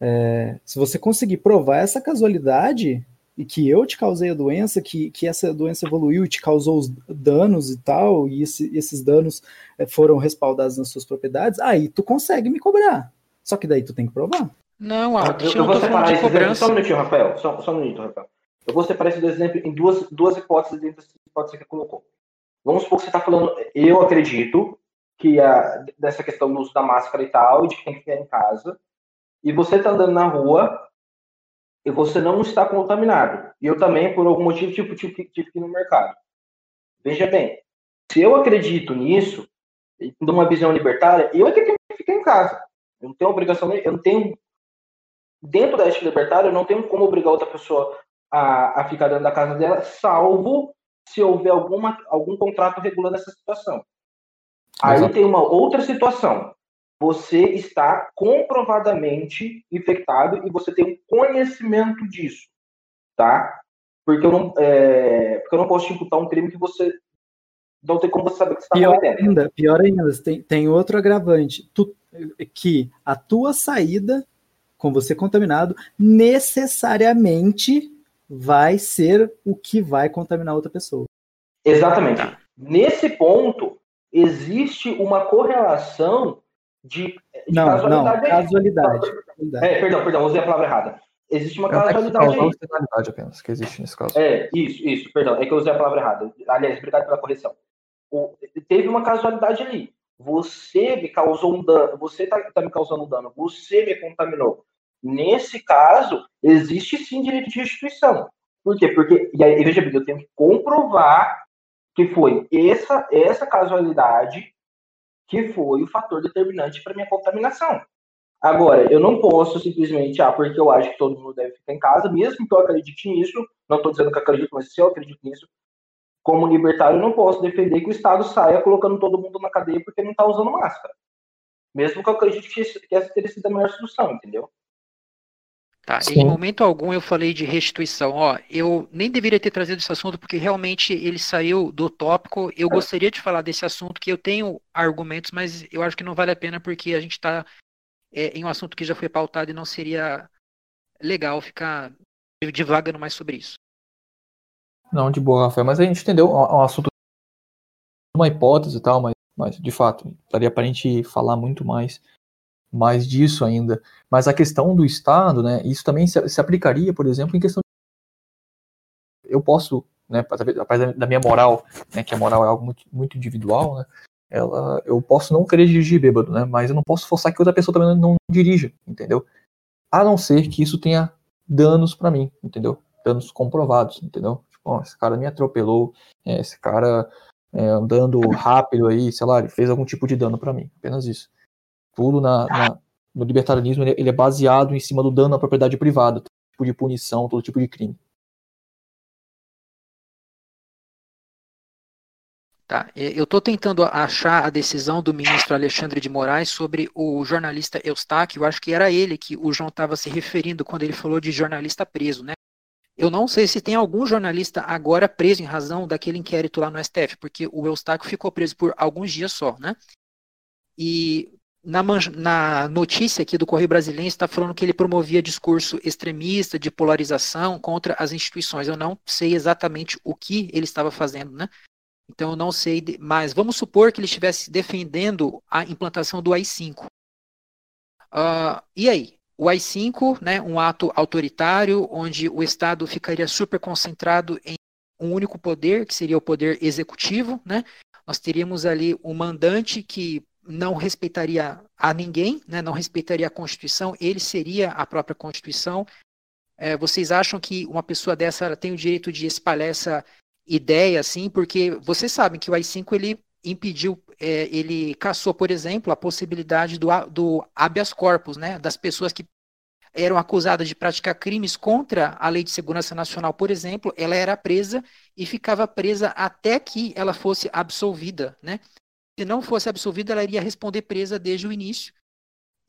é, se você conseguir provar essa casualidade, e que eu te causei a doença, que, que essa doença evoluiu e te causou os danos e tal, e esse, esses danos eh, foram respaldados nas suas propriedades, aí tu consegue me cobrar. Só que daí tu tem que provar. Não, ah, eu, eu vou separar esse exemplo, só um minutinho, Rafael, só, só um minuto, Rafael. Eu vou separar esse exemplo em duas, duas hipóteses dentro das hipóteses que você colocou. Vamos supor que você está falando, eu acredito que a, dessa questão do uso da máscara e tal, de que tem que ficar em casa, e você está andando na rua e você não está contaminado. E eu também, por algum motivo, tipo, tive, tive que ir no mercado. Veja bem, se eu acredito nisso, numa visão libertária, eu é que tenho que ficar em casa. Eu não tenho obrigação, eu não tenho. Dentro da ética libertária, eu não tenho como obrigar outra pessoa a, a ficar dentro da casa dela, salvo se houver alguma, algum contrato regulando essa situação. Aí Exato. tem uma outra situação você está comprovadamente infectado e você tem um conhecimento disso, tá? Porque eu não, é, porque eu não posso te imputar um crime que você não tem como você saber que você está pior Ainda, pior ainda, tem, tem outro agravante, tu, que a tua saída com você contaminado necessariamente vai ser o que vai contaminar outra pessoa. Exatamente. Nesse ponto, existe uma correlação de, de não, casualidade. Não, casualidade. É, perdão, perdão, usei a palavra errada. Existe uma casualidade. É apenas que existe nesse caso. É, isso, isso, perdão, é que eu usei a palavra errada. Aliás, obrigado pela correção. O, teve uma casualidade ali. Você me causou um dano, você está tá me causando um dano, você me contaminou. Nesse caso, existe sim direito de restituição. Por quê? Porque, e aí, veja bem, eu tenho que comprovar que foi essa, essa casualidade que foi o fator determinante para minha contaminação. Agora, eu não posso simplesmente, ah, porque eu acho que todo mundo deve ficar em casa, mesmo que eu acredite nisso, não estou dizendo que acredito, mas se eu acredito nisso, como libertário, eu não posso defender que o Estado saia colocando todo mundo na cadeia porque não está usando máscara. Mesmo que eu acredite que essa teria sido a melhor solução, entendeu? Tá, em momento algum eu falei de restituição. Ó, eu nem deveria ter trazido esse assunto porque realmente ele saiu do tópico. Eu gostaria de falar desse assunto que eu tenho argumentos, mas eu acho que não vale a pena porque a gente está é, em um assunto que já foi pautado e não seria legal ficar divagando mais sobre isso. Não, de boa, Rafael. Mas a gente entendeu um assunto, uma hipótese e tal, mas, mas de fato, daria para a gente falar muito mais mais disso ainda. Mas a questão do Estado, né, isso também se, se aplicaria, por exemplo, em questão. Eu posso, né, apesar da minha moral, né, que a moral é algo muito, muito individual, né, ela, eu posso não querer dirigir bêbado, né, mas eu não posso forçar que outra pessoa também não dirija, entendeu? A não ser que isso tenha danos para mim, entendeu? Danos comprovados, entendeu? Tipo, esse cara me atropelou, é, esse cara é, andando rápido aí, sei lá, ele fez algum tipo de dano para mim, apenas isso. Tudo na, na, no libertarianismo ele, é baseado em cima do dano à propriedade privada, todo tipo de punição, todo tipo de crime. Tá, eu estou tentando achar a decisão do ministro Alexandre de Moraes sobre o jornalista Eustáquio. Eu acho que era ele que o João estava se referindo quando ele falou de jornalista preso, né? Eu não sei se tem algum jornalista agora preso em razão daquele inquérito lá no STF, porque o Eustáquio ficou preso por alguns dias só, né? E na, na, notícia aqui do Correio Brasileiro está falando que ele promovia discurso extremista, de polarização contra as instituições. Eu não sei exatamente o que ele estava fazendo, né? Então eu não sei, mas vamos supor que ele estivesse defendendo a implantação do AI-5. Uh, ah, e aí? O AI-5, né, um ato autoritário, onde o Estado ficaria super concentrado em um único poder, que seria o poder executivo, né? Nós teríamos ali um mandante que não respeitaria a ninguém, né, não respeitaria a Constituição, ele seria a própria Constituição. É, vocês acham que uma pessoa dessa tem o direito de espalhar essa ideia, assim, porque vocês sabem que o AI-5 ele impediu, é, ele caçou, por exemplo, a possibilidade do, do habeas corpus, né, das pessoas que eram acusadas de praticar crimes contra a Lei de Segurança Nacional, por exemplo, ela era presa e ficava presa até que ela fosse absolvida, né? Se não fosse absolvida, ela iria responder presa desde o início.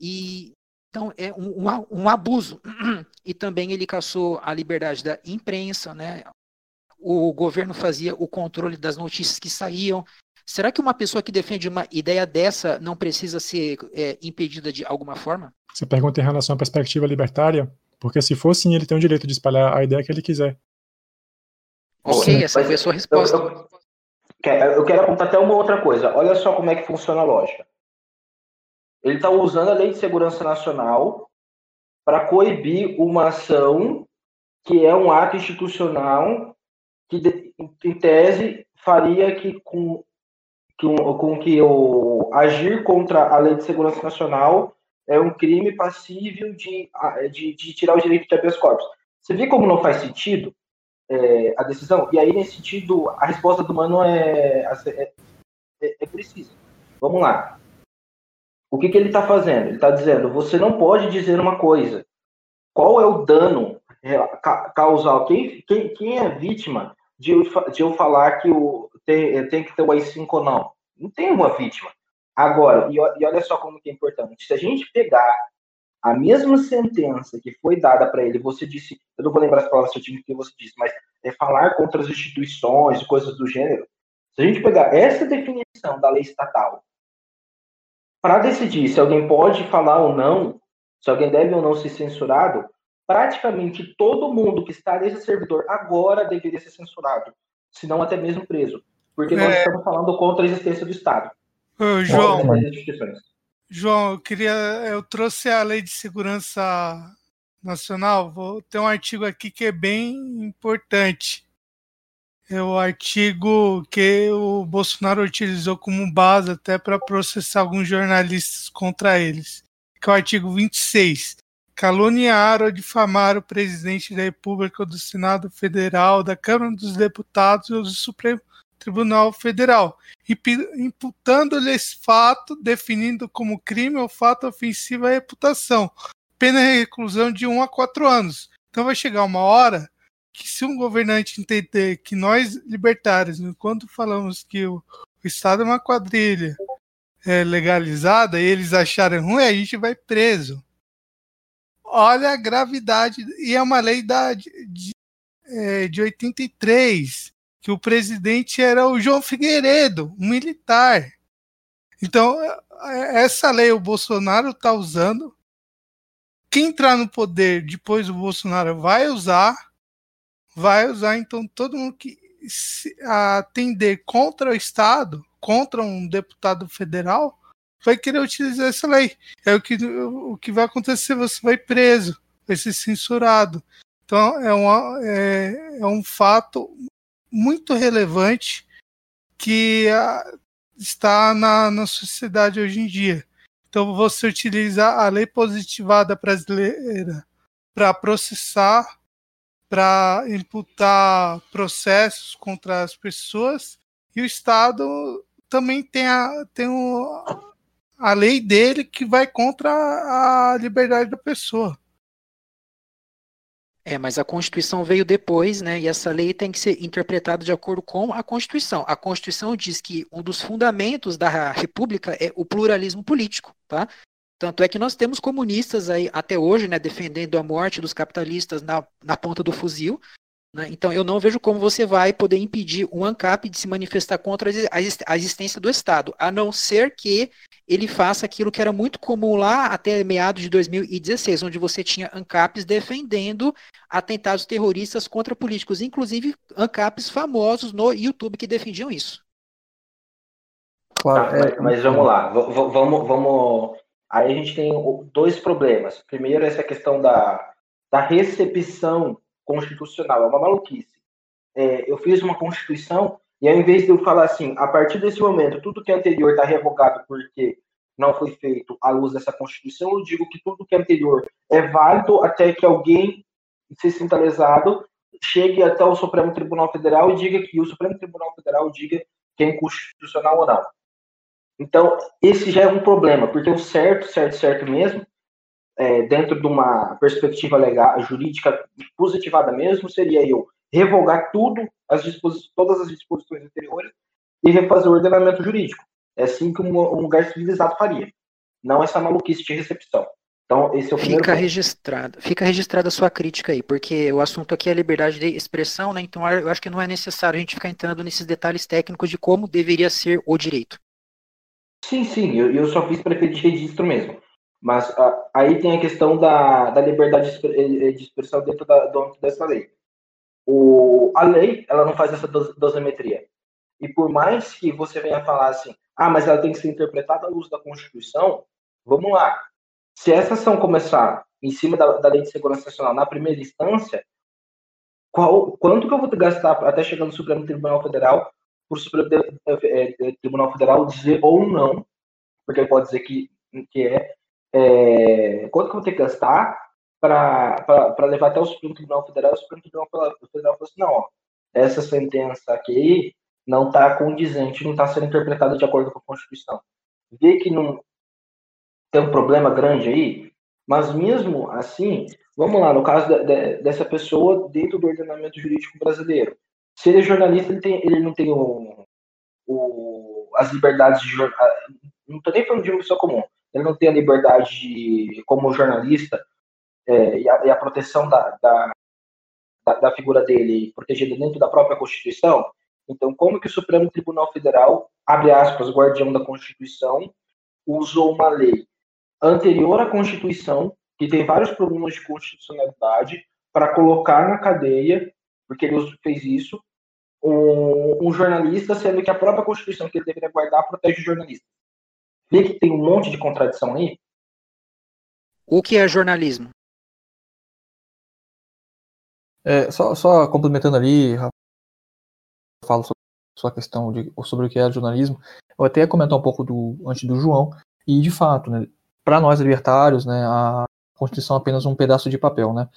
E então é um, um, um, abuso. E também ele caçou a liberdade da imprensa, né? O governo fazia o controle das notícias que saíam. Será que uma pessoa que defende uma ideia dessa não precisa ser é, impedida de alguma forma? Você pergunta em relação à perspectiva libertária, porque se for sim, ele tem o direito de espalhar a ideia que ele quiser. Ok, essa foi a sua resposta. Eu, eu, eu quero apontar até uma outra coisa. Olha só como é que funciona a lógica. Ele está usando a Lei de Segurança Nacional para coibir uma ação que é um ato institucional que, em tese, faria que com que, com que o agir contra a Lei de Segurança Nacional é um crime passível de, de, de tirar o direito de habeas corpus. Você vê como não faz sentido? É, a decisão. E aí, nesse sentido, a resposta do Mano é, é, é, é precisa. Vamos lá. O que, que ele está fazendo? Ele está dizendo: você não pode dizer uma coisa. Qual é o dano causal? Quem, quem, quem é vítima de eu, de eu falar que o, tem, tem que ter o AI-5 ou não? Não tem uma vítima. Agora, e, e olha só como que é importante. Se a gente pegar a mesma sentença que foi dada para ele, você disse, eu não vou lembrar as palavras certinhas que você disse, mas é falar contra as instituições e coisas do gênero. Se a gente pegar essa definição da lei estatal para decidir se alguém pode falar ou não, se alguém deve ou não ser censurado, praticamente todo mundo que está nesse servidor agora deveria ser censurado, se não até mesmo preso, porque nós é... estamos falando contra a existência do Estado. Ô, João, João, eu queria. Eu trouxe a Lei de Segurança Nacional. Vou ter um artigo aqui que é bem importante. É o artigo que o Bolsonaro utilizou como base até para processar alguns jornalistas contra eles, que é o artigo 26. caluniar ou difamar o presidente da República, do Senado Federal, da Câmara dos Deputados ou do Supremo Tribunal Federal, imputando-lhes fato, definindo como crime ou fato ofensivo à reputação, pena de reclusão de 1 um a 4 anos. Então vai chegar uma hora que se um governante entender que nós libertários, enquanto falamos que o, o Estado é uma quadrilha é, legalizada e eles acharem ruim, a gente vai preso. Olha a gravidade. E é uma lei da, de, de, é, de 83, que o presidente era o João Figueiredo, um militar. Então, é, essa lei o Bolsonaro está usando. Quem entrar no poder depois do Bolsonaro vai usar vai usar então todo mundo que atender contra o Estado, contra um deputado federal, vai querer utilizar essa lei. É o que, o que vai acontecer, você vai preso, vai ser censurado. Então é, uma, é, é um fato muito relevante que a, está na, na sociedade hoje em dia. Então você utiliza a lei positivada brasileira para processar para imputar processos contra as pessoas e o Estado também tem a, tem o, a lei dele que vai contra a liberdade da pessoa. É, mas a Constituição veio depois, né? E essa lei tem que ser interpretada de acordo com a Constituição. A Constituição diz que um dos fundamentos da República é o pluralismo político, tá? Tanto é que nós temos comunistas aí até hoje, né, defendendo a morte dos capitalistas na, na ponta do fuzil. Né? Então eu não vejo como você vai poder impedir um ANCAP de se manifestar contra a existência do Estado, a não ser que ele faça aquilo que era muito comum lá até meados de 2016, onde você tinha ANCAPs defendendo atentados terroristas contra políticos, inclusive ANCAPs famosos no YouTube que defendiam isso. Claro, tá, é... mas, vamos lá, v vamos, vamos Aí a gente tem dois problemas. Primeiro, essa questão da, da recepção constitucional. É uma maluquice. É, eu fiz uma constituição e ao invés de eu falar assim, a partir desse momento, tudo que é anterior está revogado porque não foi feito à luz dessa constituição, eu digo que tudo que é anterior é válido até que alguém se sinta lesado, chegue até o Supremo Tribunal Federal e diga que o Supremo Tribunal Federal diga que é inconstitucional ou não. Então, esse já é um problema, porque o certo, certo, certo mesmo, é, dentro de uma perspectiva legal, jurídica positivada mesmo, seria eu revogar tudo, as todas as disposições anteriores e refazer o ordenamento jurídico. É assim que um, um lugar civilizado faria. Não essa maluquice de recepção. Então, esse é o fica ponto. registrado, fica registrada a sua crítica aí, porque o assunto aqui é liberdade de expressão, né? Então eu acho que não é necessário a gente ficar entrando nesses detalhes técnicos de como deveria ser o direito. Sim, sim, eu, eu só fiz prefeito de registro mesmo. Mas a, aí tem a questão da, da liberdade de, de expressão dentro da, do âmbito dessa lei. O, a lei, ela não faz essa dosimetria. E por mais que você venha falar assim, ah, mas ela tem que ser interpretada à luz da Constituição, vamos lá. Se essa ação começar em cima da, da Lei de Segurança Nacional na primeira instância, qual, quanto que eu vou gastar até chegar no Supremo Tribunal Federal para o Supremo Tribunal Federal dizer ou não, porque ele pode dizer que, que é, é quanto que eu vou ter que gastar para levar até o Supremo Tribunal Federal, o Supremo Tribunal Federal falou assim, não, ó, essa sentença aqui não está condizente, não está sendo interpretada de acordo com a Constituição. Vê que não tem um problema grande aí, mas mesmo assim, vamos lá, no caso de, de, dessa pessoa dentro do ordenamento jurídico brasileiro, se ele é jornalista, ele, tem, ele não tem o, o, as liberdades de jornalista. Não estou nem falando de uma pessoa comum. Ele não tem a liberdade de, como jornalista é, e, a, e, a, proteção da, da, da, da figura dele protegida dentro da própria Constituição. Então, como que o Supremo Tribunal Federal, abre aspas, guardião da Constituição, usou uma lei anterior à Constituição, que tem vários problemas de constitucionalidade, para colocar na cadeia porque ele fez isso, um, um, jornalista, sendo que a própria Constituição que ele deveria guardar protege o jornalista. Vê que tem um monte de contradição aí? O que é jornalismo? É, só, só complementando ali, eu falo sobre a sua questão de, sobre o que é jornalismo. Eu até ia comentar um pouco do antes do João, e de fato, né, para nós libertários, né, a Constituição é apenas um pedaço de papel, né?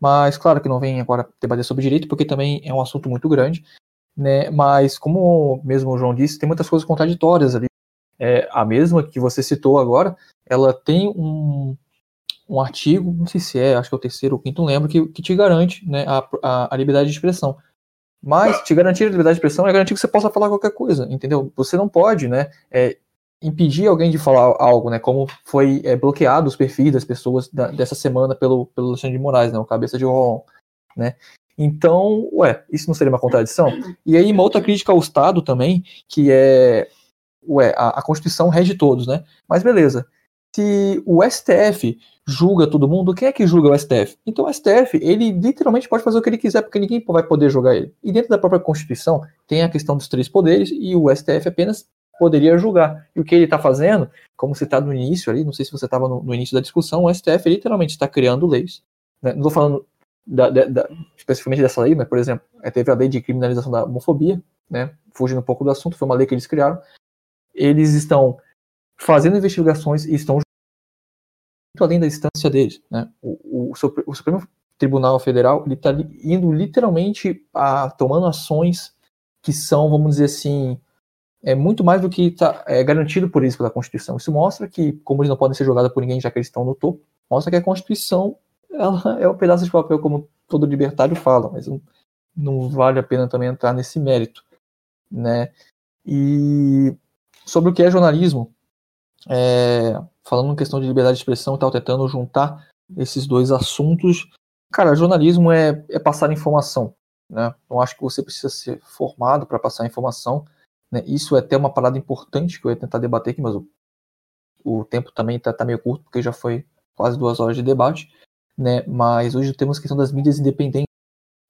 Mas claro que não vem agora debater sobre direito, porque também é um assunto muito grande, né? Mas como mesmo o João disse, tem muitas coisas contraditórias ali. É, a mesma que você citou agora, ela tem um, um artigo, não sei se é, acho que é o terceiro ou quinto, não lembro, que, que te garante né, a, a, a liberdade de expressão. Mas te garantir a liberdade de expressão é garantir que você possa falar qualquer coisa, entendeu? Você não pode, né, é, impedir alguém de falar algo, né? Como foi é, bloqueado os perfis das pessoas da, dessa semana pelo, pelo Alexandre de Moraes, né? O cabeça de Ron, né? Então, ué, isso não seria uma contradição? E aí, uma outra crítica ao Estado também, que é, ué, a, a Constituição rege todos, né? Mas beleza, se o STF julga todo mundo, quem é que julga o STF? Então o STF, ele literalmente pode fazer o que ele quiser, porque ninguém vai poder julgar ele. E dentro da própria Constituição, tem a questão dos três poderes, e o STF apenas poderia julgar. E o que ele está fazendo, como você está no início ali, não sei se você estava no, no, início da discussão, o STF literalmente está criando leis. Né? Não estou falando da, da, da, especificamente dessa lei, mas, por exemplo, é, teve a lei de criminalização da homofobia, né? fugindo um pouco do assunto, foi uma lei que eles criaram. Eles estão fazendo investigações e estão muito além da instância deles. Né? O, o, o Supremo Tribunal Federal está indo literalmente a, tomando ações que são, vamos dizer assim, é muito mais do que está é, garantido por eles pela Constituição. Isso mostra que, como eles não podem ser jogados por ninguém, já que eles estão no topo, mostra que a Constituição ela é um pedaço de papel, como todo libertário fala, mas não, não vale a pena também entrar nesse mérito. Né? E sobre o que é jornalismo, é, falando em questão de liberdade de expressão, estava tentando juntar esses dois assuntos. Cara, jornalismo é, é passar informação. Né? Não acho que você precisa ser formado para passar informação. Né? Isso é até uma parada importante que eu ia tentar debater aqui, mas o, o tempo também está tá meio curto, porque já foi quase duas horas de debate. Né? Mas hoje temos a questão das mídias independentes.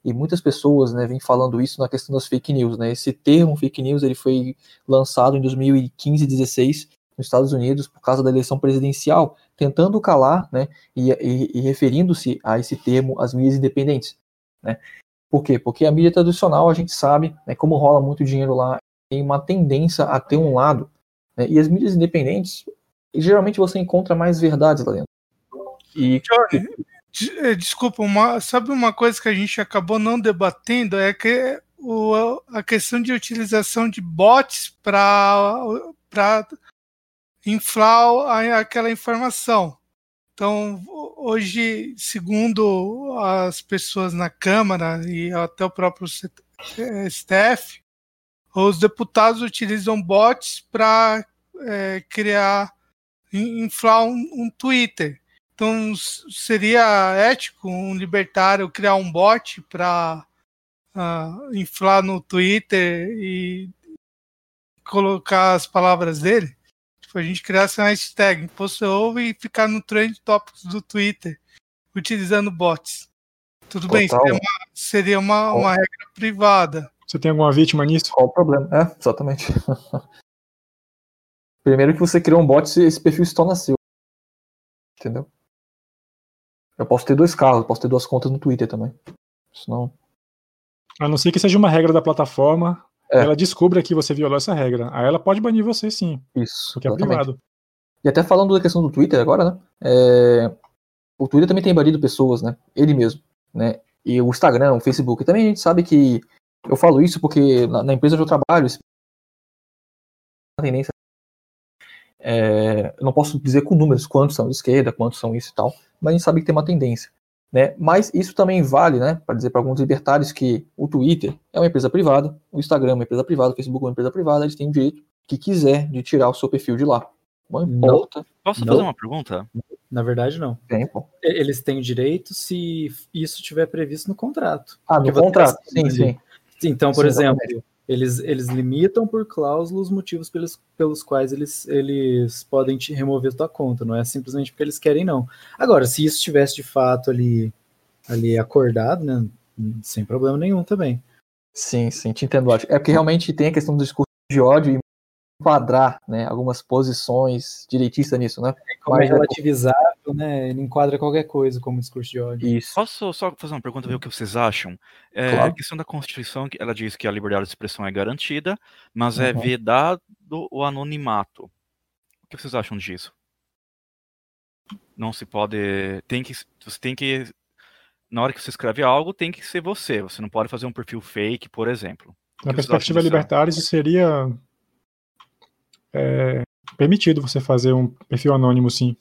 E muitas pessoas né, vêm falando isso na questão das fake news. Né? Esse termo fake news ele foi lançado em 2015 e 2016 nos Estados Unidos por causa da eleição presidencial, tentando calar né, e, e, e referindo-se a esse termo as mídias independentes. Né? Por quê? Porque a mídia tradicional, a gente sabe, né, como rola muito dinheiro lá, tem uma tendência a ter um lado. Né, e as mídias independentes, geralmente você encontra mais verdades lá dentro. E... Eh, desculpa, uma, sabe uma coisa que a gente acabou não debatendo? É que o, a questão de utilização de bots para inflar aquela informação. Então, hoje, segundo as pessoas na Câmara e até o próprio STF, os deputados utilizam bots para é, criar, inflar um, um, Twitter. Então, seria ético um libertário criar um bot para uh, ah, inflar no Twitter e colocar as palavras dele? Tipo, a gente criasse uma hashtag Imposto Ovo e ficar no Trend Topics do Twitter utilizando bots. Tudo Total. bem, seria, uma, seria uma, uma regra privada. Você tem alguma vítima nisso? Qual o problema? É, exatamente. Primeiro que você criou um bot, esse perfil se torna seu. Entendeu? Eu posso ter dois carros, posso ter duas contas no Twitter também. Senão. A não ser que seja uma regra da plataforma, é. ela descubra que você violou essa regra. Aí ela pode banir você sim. Isso. Que é privado. E até falando da questão do Twitter agora, né? É... O Twitter também tem banido pessoas, né? Ele mesmo. Né? E o Instagram, o Facebook. Também a gente sabe que eu falo isso porque na, na empresa onde eu trabalho, a tendência é, eu não posso dizer com números quantos são de esquerda, quantos são isso e tal, mas a gente sabe que tem uma tendência. Né? Mas isso também vale né, para dizer para alguns libertários que o Twitter é uma empresa privada, o Instagram é uma empresa privada, o Facebook é uma empresa privada, eles têm o direito que quiser de tirar o seu perfil de lá. Não importa. Não. Posso não. fazer uma pergunta? Na verdade, não. Tem. Eles têm o direito se isso estiver previsto no contrato. Ah, no contrato, sim, sim. Então, por Sim, exemplo, eles, eles limitam por cláusula os motivos pelos, pelos quais eles, eles podem te remover tua conta, não é simplesmente porque eles querem, não. Agora, se isso estivesse de fato ali, ali acordado, né, sem problema nenhum também. Sim, sim, te entendo. É porque realmente tem a questão do discurso de ódio e enquadrar né, algumas posições direitistas nisso, né? É, como Mas, é relativizável, né? Ele enquadra qualquer coisa como discurso de ódio. Isso. Posso só fazer uma pergunta, ver o que vocês acham? É, claro. A questão da Constituição, ela diz que a liberdade de expressão é garantida, mas é uhum. é vedado o anonimato. O que vocês acham disso? Não se pode. Tem que. Você tem que. Na hora que você escreve algo, tem que ser você. Você não pode fazer um perfil fake, por exemplo. Na perspectiva libertária, isso seria é, permitido você fazer um perfil anônimo, sim.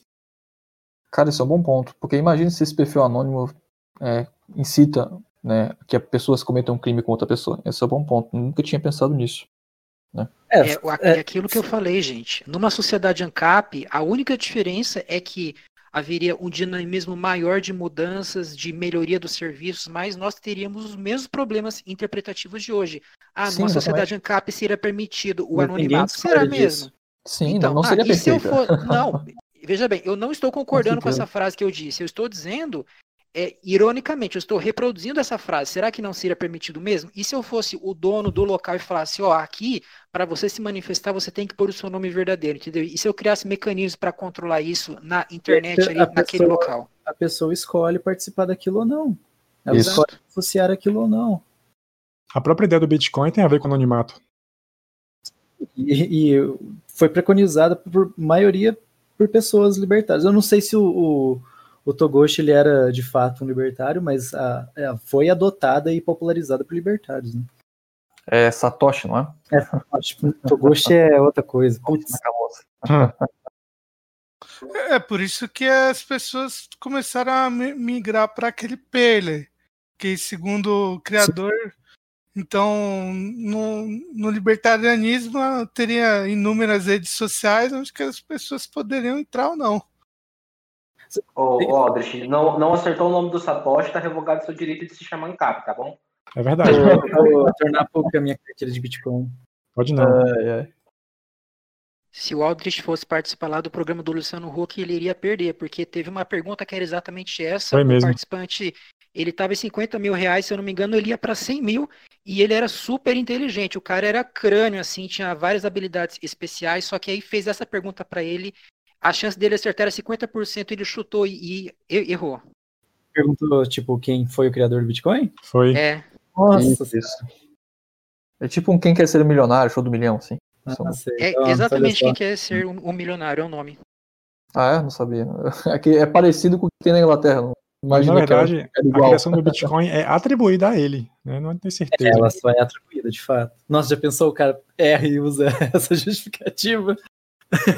Cara, isso é um bom ponto. Porque imagine se esse perfil anônimo é, incita né, que pessoas cometam um crime com outra pessoa. Esse é um bom ponto. Nunca tinha pensado nisso. Né? É, é, é aquilo que eu falei, gente. Numa sociedade ANCAP, a única diferença é que haveria um dinamismo maior de mudanças, de melhoria dos serviços, mas nós teríamos os mesmos problemas interpretativos de hoje. Ah, Sim, numa sociedade ANCAP seria permitido o anonimato. Será mesmo? Sim, então, não seria ah, perfeito. For... Não, veja bem, eu não estou concordando com essa frase que eu disse. Eu estou dizendo é, ironicamente, eu estou reproduzindo essa frase. Será que não seria permitido mesmo? E se eu fosse o dono do local e falasse, ó, aqui, para você se manifestar, você tem que pôr o seu nome verdadeiro, entendeu? E se eu criasse mecanismos para controlar isso na internet, ali, naquele local? A pessoa escolhe participar daquilo ou não. Ela isso. escolhe associar aquilo ou não. A própria ideia do Bitcoin tem a ver com anonimato. E, e foi preconizada por maioria por pessoas libertárias. Eu não sei se o, o o Togoshi ele era de fato um libertário, mas a, a, é, foi adotada e popularizada por libertários. Né? É Satoshi, não é? É Satoshi. Togoshi é outra coisa. Putz. É por isso que as pessoas começaram a migrar para aquele Pele, que segundo o criador, Sim. Então no, no, libertarianismo teria inúmeras redes sociais onde as pessoas poderiam entrar ou não. Ô, ô Aldrich, não, não acertou o nome do Satoshi, tá revogado seu direito de se chamar Ancap, tá bom? É verdade. Eu vou tornar pouco a minha carteira de Bitcoin. Pode não. É. Se o Aldrich fosse participar lá do programa do Luciano Huck, ele iria perder, porque teve uma pergunta que era exatamente essa. Foi mesmo. O participante, ele estava em 50 mil reais, se eu não me engano, ele ia para 100 mil, e ele era super inteligente. O cara era crânio, assim, tinha várias habilidades especiais, só que aí fez essa pergunta para ele, a chance dele acertar era 50%, ele chutou e, e errou. Perguntou, tipo, quem foi o criador do Bitcoin? Foi. É. Nossa. Isso. É tipo um quem quer ser um milionário, show do milhão, assim. Ah, é então, exatamente quem quer ser um, um, milionário, é o nome. Ah, é? Não sabia. É, é parecido com o que tem na Inglaterra. Não. Imagina na verdade, é a criação do Bitcoin é atribuída a ele, né? Não tenho certeza. Ela só é atribuída, de fato. Nossa, já pensou o cara erra e usa essa justificativa?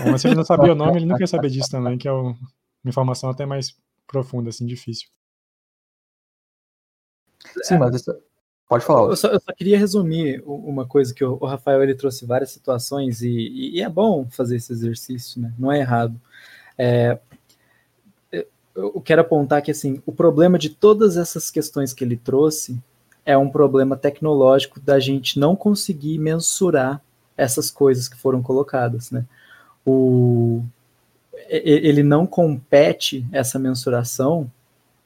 Mas se ele não sabia o nome, ele não quer saber disso também, que é uma informação até mais profunda, assim, difícil. Sim, mas isso... pode falar. Eu só, eu só, queria resumir uma coisa que o, Rafael ele trouxe várias situações e, e, é bom fazer esse exercício, né? Não é errado. É, eu quero apontar que assim, o problema de todas essas questões que ele trouxe é um problema tecnológico da gente não conseguir mensurar essas coisas que foram colocadas, né? o, ele não compete essa mensuração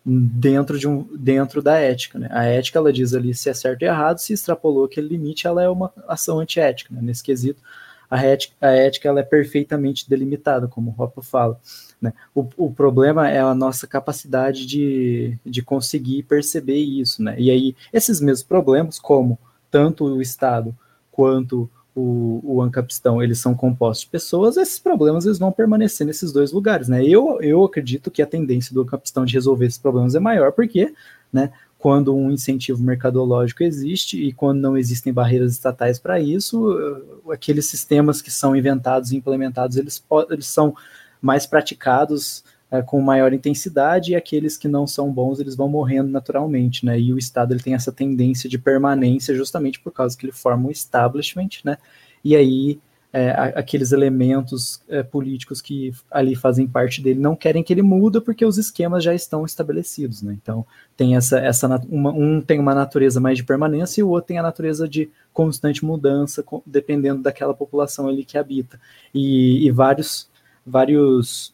dentro de um dentro da ética, né? A ética ela diz ali se é certo e errado, se extrapolou aquele limite, ela é uma ação antiética, né? Nesse quesito, a ética, a ética ela é perfeitamente delimitada, como o Ropa fala. Né? O, o problema é a nossa capacidade de, de conseguir perceber isso, né? E aí esses mesmos problemas, como tanto o Estado quanto o, o ancapistão eles são compostos de pessoas, esses problemas eles vão permanecer nesses dois lugares, né? Eu, eu acredito que a tendência do ancapistão de resolver esses problemas é maior, porque, né, quando um incentivo mercadológico existe e quando não existem barreiras estatais para isso, uh, aqueles sistemas que são inventados e implementados, eles, eles são mais praticados é, com maior intensidade e aqueles que não são bons eles vão morrendo naturalmente, né? E o Estado ele tem essa tendência de permanência justamente por causa que ele forma um establishment, né? E aí é, aqueles elementos é, políticos que ali fazem parte dele não querem que ele muda porque os esquemas já estão estabelecidos, né? Então tem essa, essa uma, um tem uma natureza mais de permanência e o outro tem a natureza de constante mudança, dependendo daquela população ali que habita. E, e vários vários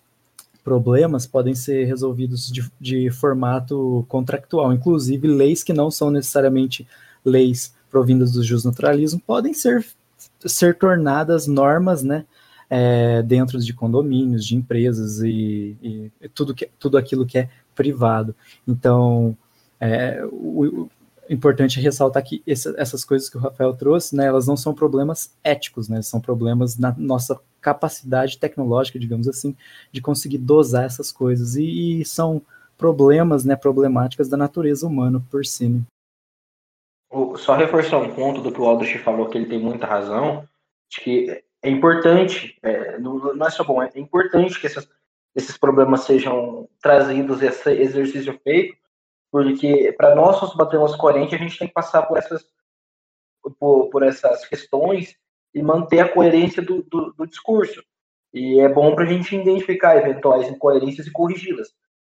problemas podem ser resolvidos de, de formato contractual. Inclusive, leis que não são necessariamente leis provindas do justnaturalismo podem ser, ser tornadas normas, né? É, dentro de condomínios, de empresas e, e, tudo, que, tudo aquilo que é privado. Então, é, o, importante ressaltar que essa, essas coisas que o Rafael trouxe, né, elas não são problemas éticos, né, são problemas na nossa capacidade tecnológica, digamos assim, de conseguir dosar essas coisas, e, e são problemas, né, problemáticas da natureza humana por si. Só reforçar um ponto do que o Aldrich falou, que ele tem muita razão, de que é importante, é, não, não, é só bom, é importante que essas, esses problemas sejam trazidos, esse exercício feito, porque para nós nos batermos coerente, a gente tem que passar por essas, por, por essas questões e manter a coerência do, do, do discurso. E é bom para a gente identificar eventuais incoerências e corrigi-las.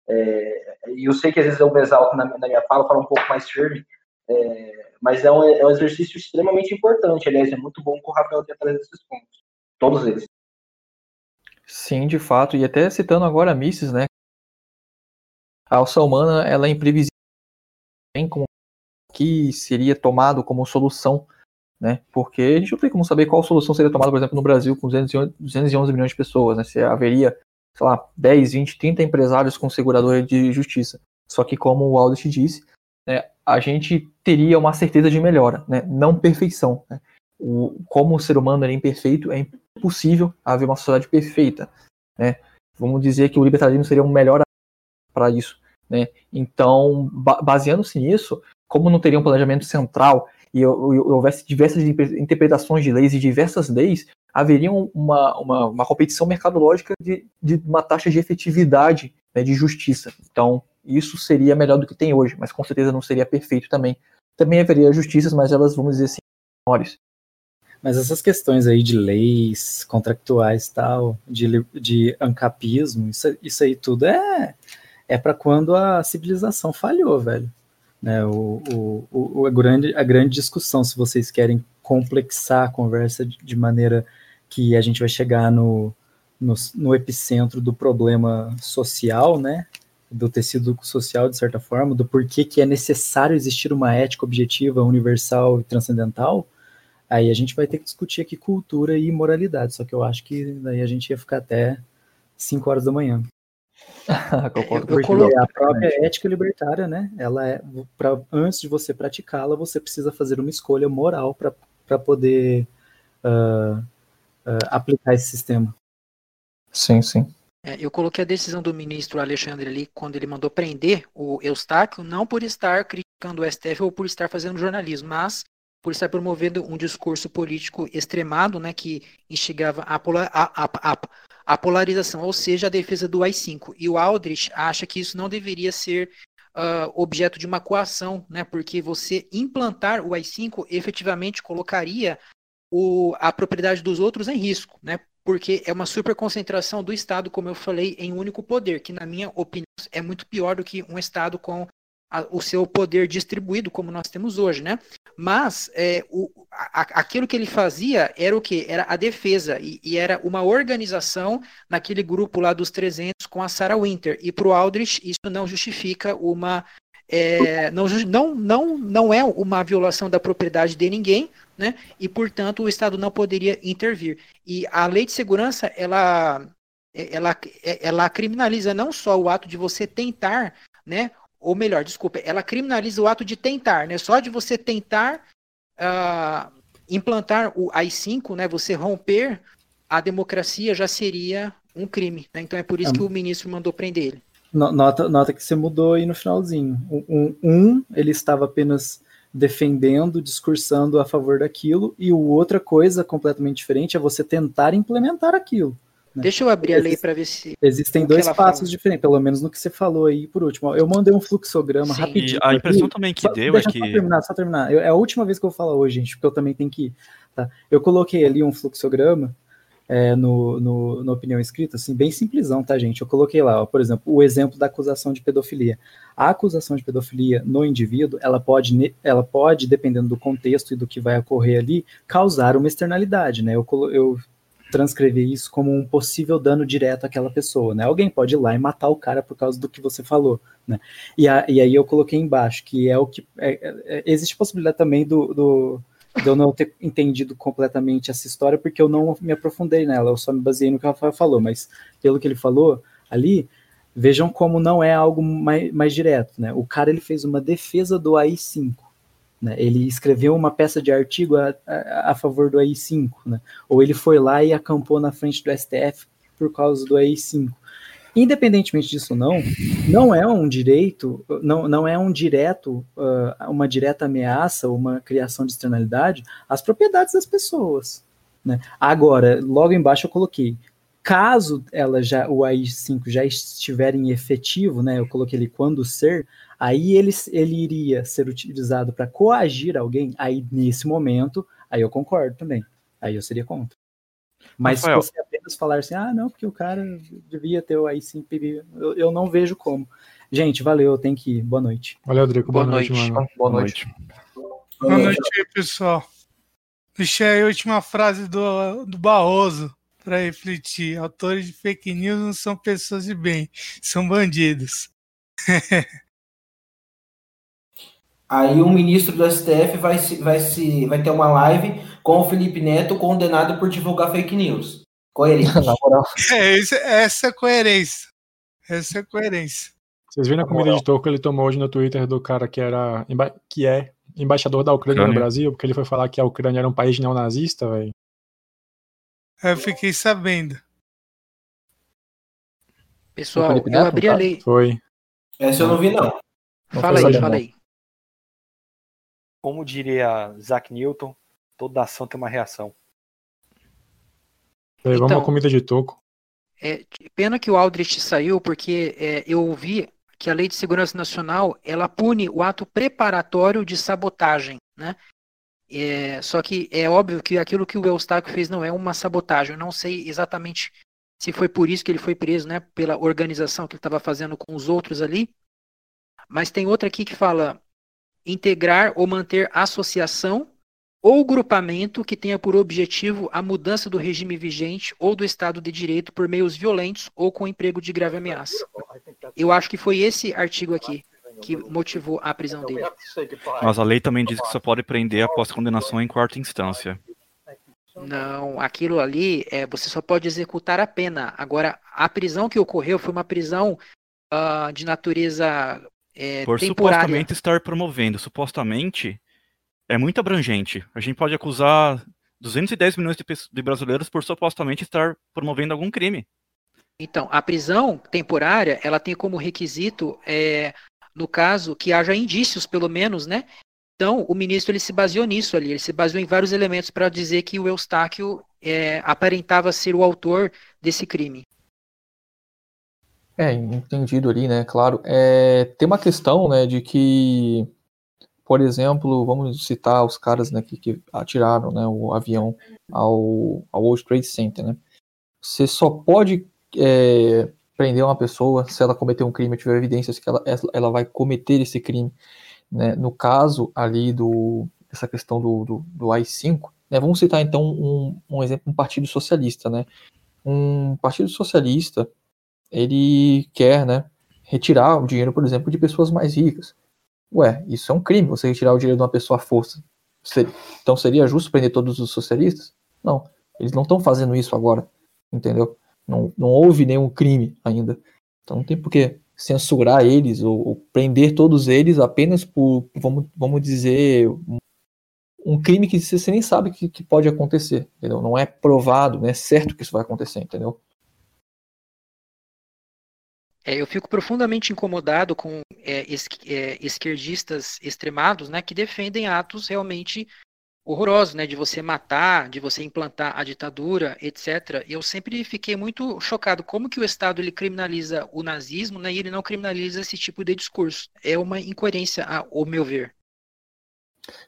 É, e eu sei que às vezes eu me exalto na, na minha fala, falo um pouco mais firme, é, mas é um, é um exercício extremamente importante. Aliás, é muito bom que o Rafael tenha trazido esses pontos. Todos eles. Sim, de fato. E até citando agora a Mises, né? A alça humana ela é imprevisível, bem como que seria tomado como solução, né? Porque a gente não tem como saber qual solução seria tomada, por exemplo, no Brasil com 211 milhões de pessoas, né? Se haveria, sei lá, 10, 20, 30 empresários com seguradora de justiça. Só que como o Aldrich disse, né, a gente teria uma certeza de melhora, né? Não perfeição. Né? O, como o ser humano é imperfeito, é impossível haver uma sociedade perfeita, né? Vamos dizer que o libertarismo seria um melhor para isso. Né? Então, baseando-se nisso, como não teria um planejamento central e houvesse diversas interpretações de leis e diversas leis, haveria uma, uma, uma competição mercadológica de, de uma taxa de efetividade né, de justiça. Então, isso seria melhor do que tem hoje, mas com certeza não seria perfeito também. Também haveria justiças, mas elas, vamos dizer assim, menores. Mas essas questões aí de leis contractuais tal, de, de ancapismo, isso, isso aí tudo é é para quando a civilização falhou, velho. Né, o, o, o, a, grande, a grande discussão, se vocês querem complexar a conversa de, de maneira que a gente vai chegar no, no, no, epicentro do problema social, né, do tecido social, de certa forma, do porquê que é necessário existir uma ética objetiva, universal e transcendental, aí a gente vai ter que discutir aqui cultura e moralidade, só que eu acho que daí a gente ia ficar até 5 horas da manhã. Concordo eu, eu a própria ética libertária, né? Ela é pra, antes de você praticá-la, você precisa fazer uma escolha moral para poder uh, uh, aplicar esse sistema. Sim, sim. É, eu coloquei a decisão do ministro Alexandre ali quando ele mandou prender o Eustáquio, não por estar criticando o STF ou por estar fazendo jornalismo, mas por estar promovendo um discurso político extremado, né, que instigava a, a, a, a polarização, ou seja, a defesa do AI-5. E o Aldrich acha que isso não deveria ser uh, objeto de uma coação, né, porque você implantar o AI-5 efetivamente colocaria o, a propriedade dos outros em risco, né, porque é uma superconcentração do Estado, como eu falei, em um único poder, que na minha opinião é muito pior do que um Estado com a, o seu poder distribuído, como nós temos hoje, né? Mas é, o, a, aquilo que ele fazia era o que? Era a defesa, e, e, era uma organização naquele grupo lá dos 300 com a Sarah Winter. E para o Aldrich, isso não justifica uma. É, não, não, não, não é uma violação da propriedade de ninguém, né? E, portanto, o Estado não poderia intervir. E a lei de segurança, ela, ela, ela criminaliza não só o ato de você tentar né, ou melhor, desculpa, ela criminaliza o ato de tentar, né? Só de você tentar uh, implantar o AI-5, né? Você romper a democracia já seria um crime, né? Então é por isso é. que o ministro mandou prender ele. Nota, nota que você mudou aí no finalzinho. Um, um, ele estava apenas defendendo, discursando a favor daquilo, e outra coisa completamente diferente é você tentar implementar aquilo. Né? Deixa eu abrir Exist, a lei para ver se. Existem dois passos fala. diferentes, pelo menos no que você falou aí por último. Eu mandei um fluxograma Sim. rapidinho. E a impressão aqui. também que só, deu é que. Só terminar, só terminar. Eu, é a última vez que eu vou falar hoje, gente, porque eu também tenho que ir. Tá? Eu coloquei ali um fluxograma é, no, no, no, opinião escrita, assim, bem simplesão, tá, gente? Eu coloquei lá, ó, por exemplo, o exemplo da acusação de pedofilia. A acusação de pedofilia no indivíduo, ela pode, ela pode, dependendo do contexto e do que vai ocorrer ali, causar uma externalidade, né? Eu, eu isso como um possível dano direto àquela pessoa, né? Alguém pode ir lá e matar o cara por causa do que você falou, né? E, a, e aí eu coloquei embaixo que é o que é, é, existe possibilidade também do, do de eu não ter entendido completamente essa história porque eu não me aprofundei nela, eu só me baseei no que o Rafael falou, mas pelo que ele falou ali, vejam como não é algo mais, mais direto, né? O cara ele fez uma defesa do AI-5, Né? Ele escreveu uma peça de artigo a, a, a favor do AI-5, né? ou ele foi lá e acampou na frente do STF por causa do AI-5. Independentemente disso não, não é um direito, não, não é um direto, uh, uma direta ameaça, uma criação de externalidade às propriedades das pessoas. Né? Agora, logo embaixo eu coloquei, caso ela já, o AI5 já estiver em efetivo, né, eu coloquei ele quando ser, aí ele, ele iria ser utilizado para coagir alguém, aí nesse momento, aí eu concordo também. Aí eu seria contra. Mas Rafael. se você apenas falar assim, ah, não, porque o cara devia ter o AI5, eu, eu não vejo como. Gente, valeu, tem que ir. Boa noite. Valeu, Drico. Boa, Boa noite, noite, mano. Boa noite. Boa noite aí, pessoal. Deixei aí a última frase do, do Barroso para refletir. Autores de fake news não são pessoas de bem, são bandidos. Aí o ministro do STF vai, vai, se, vai ter uma live com o Felipe Neto condenado por divulgar fake news. Coerente. é, essa é coerência. Essa é coerência. Vocês viram a comida de toco que ele tomou hoje no Twitter do cara que era que é embaixador da Ucrânia, Ucrânia. no Brasil, porque ele foi falar que a Ucrânia era um país neonazista, velho. Eu fiquei sabendo. Pessoal, eu abri a lei. Foi. Essa eu não vi, não. não fala aí, fala aí. Como diria Isaac Newton, toda ação tem uma reação. É, vamos então, comida de toco. É, pena que o Aldrich saiu, porque é, eu ouvi que a Lei de Segurança Nacional ela pune o ato preparatório de sabotagem, né? É, só que é óbvio que aquilo que o Eustáquio fez não é uma sabotagem. Eu não sei exatamente se foi por isso que ele foi preso, né? Pela organização que ele estava fazendo com os outros ali. Mas tem outra aqui que fala integrar ou manter associação ou grupamento que tenha por objetivo a mudança do regime vigente ou do Estado de Direito por meios violentos ou com emprego de grave ameaça. Eu acho que foi esse artigo aqui que motivou a prisão dele. Mas a lei também diz que só pode prender após condenação em quarta instância. Não, aquilo ali é você só pode executar a pena. Agora, a prisão que ocorreu foi uma prisão uh, de natureza é, Por temporária. supostamente estar promovendo, supostamente é muito abrangente. A gente pode acusar 210 milhões de, de brasileiros por supostamente estar promovendo algum crime. Então, a prisão temporária, ela tem como requisito, é, no caso, que haja indícios, pelo menos, né? Então, o ministro ele se baseou nisso ali, ele se baseou em vários elementos para dizer que o Eustáquio é, aparentava ser o autor desse crime. É, entendido ali, né? Claro. É, tem uma questão, né, de que, por exemplo, vamos citar os caras né, que, que atiraram né, o avião ao, ao World Trade Center, né? Você só pode é, prender uma pessoa se ela cometer um crime, tiver evidências que ela, ela vai cometer esse crime. Né? No caso ali do essa questão do, do, do AI-5, né? vamos citar então um, um exemplo, um partido socialista, né? Um partido socialista ele quer, né, retirar o dinheiro, por exemplo, de pessoas mais ricas. Ué, isso é um crime, você retirar o dinheiro de uma pessoa à força. Então seria justo prender todos os socialistas? Não, eles não estão fazendo isso agora, entendeu? Não, não houve nenhum crime ainda. Então não tem por que censurar eles ou, ou, prender todos eles apenas por, vamos, vamos dizer, um, um crime que você nem sabe que, que pode acontecer, entendeu? Não é provado, não é certo que isso vai acontecer, entendeu? É, eu fico profundamente incomodado com é, es, é, esquerdistas extremados, né, que defendem atos realmente horrorosos, né, de você matar, de você implantar a ditadura, etc. Eu sempre fiquei muito chocado como que o Estado ele criminaliza o nazismo, né, e ele não criminaliza esse tipo de discurso. É uma incoerência, ao meu ver.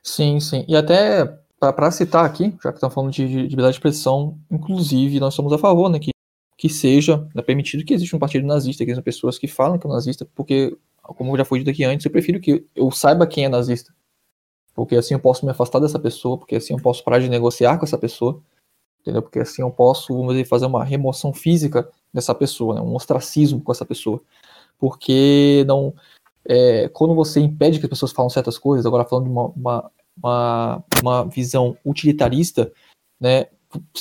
Sim, sim. E até para citar aqui, já que estamos falando de, de liberdade de expressão, inclusive nós somos a favor, né, que que seja né, permitido que exista um partido nazista, que são pessoas que falam que é nazista, porque, como já foi dito aqui antes, eu prefiro que eu saiba quem é nazista. Porque assim eu posso me afastar dessa pessoa, porque assim eu posso parar de negociar com essa pessoa, entendeu? Porque assim eu posso, vamos dizer, fazer uma remoção física dessa pessoa, né, um ostracismo com essa pessoa. Porque não. É, quando você impede que as pessoas falem certas coisas, agora falando de uma, uma, uma, uma visão utilitarista, né,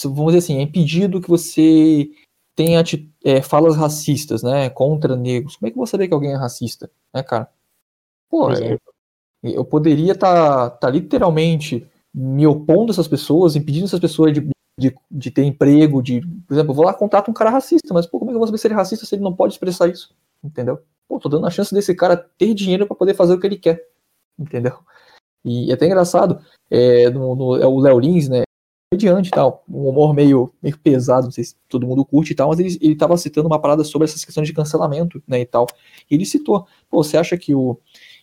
vamos dizer assim, é impedido que você tem é, falas racistas, né, contra negros, como é que você vê que alguém é racista, né, cara? Pô, é, Eu poderia estar tá, tá literalmente me opondo a essas pessoas, impedindo essas pessoas de, de, de ter emprego, de, por exemplo, eu vou lá contratar um cara racista, mas pô, como é que eu vou saber se ele é racista se ele não pode expressar isso? Entendeu? Pô, tô dando a chance desse cara ter dinheiro para poder fazer o que ele quer. Entendeu? E é até engraçado, é, no, no, é o Léo Lins, né? Mediante e tal, um humor meio, meio pesado, não sei se todo mundo curte e tal, mas ele, ele tava citando uma parada sobre essas questões de cancelamento, né, e tal. E ele citou, pô, você acha que o,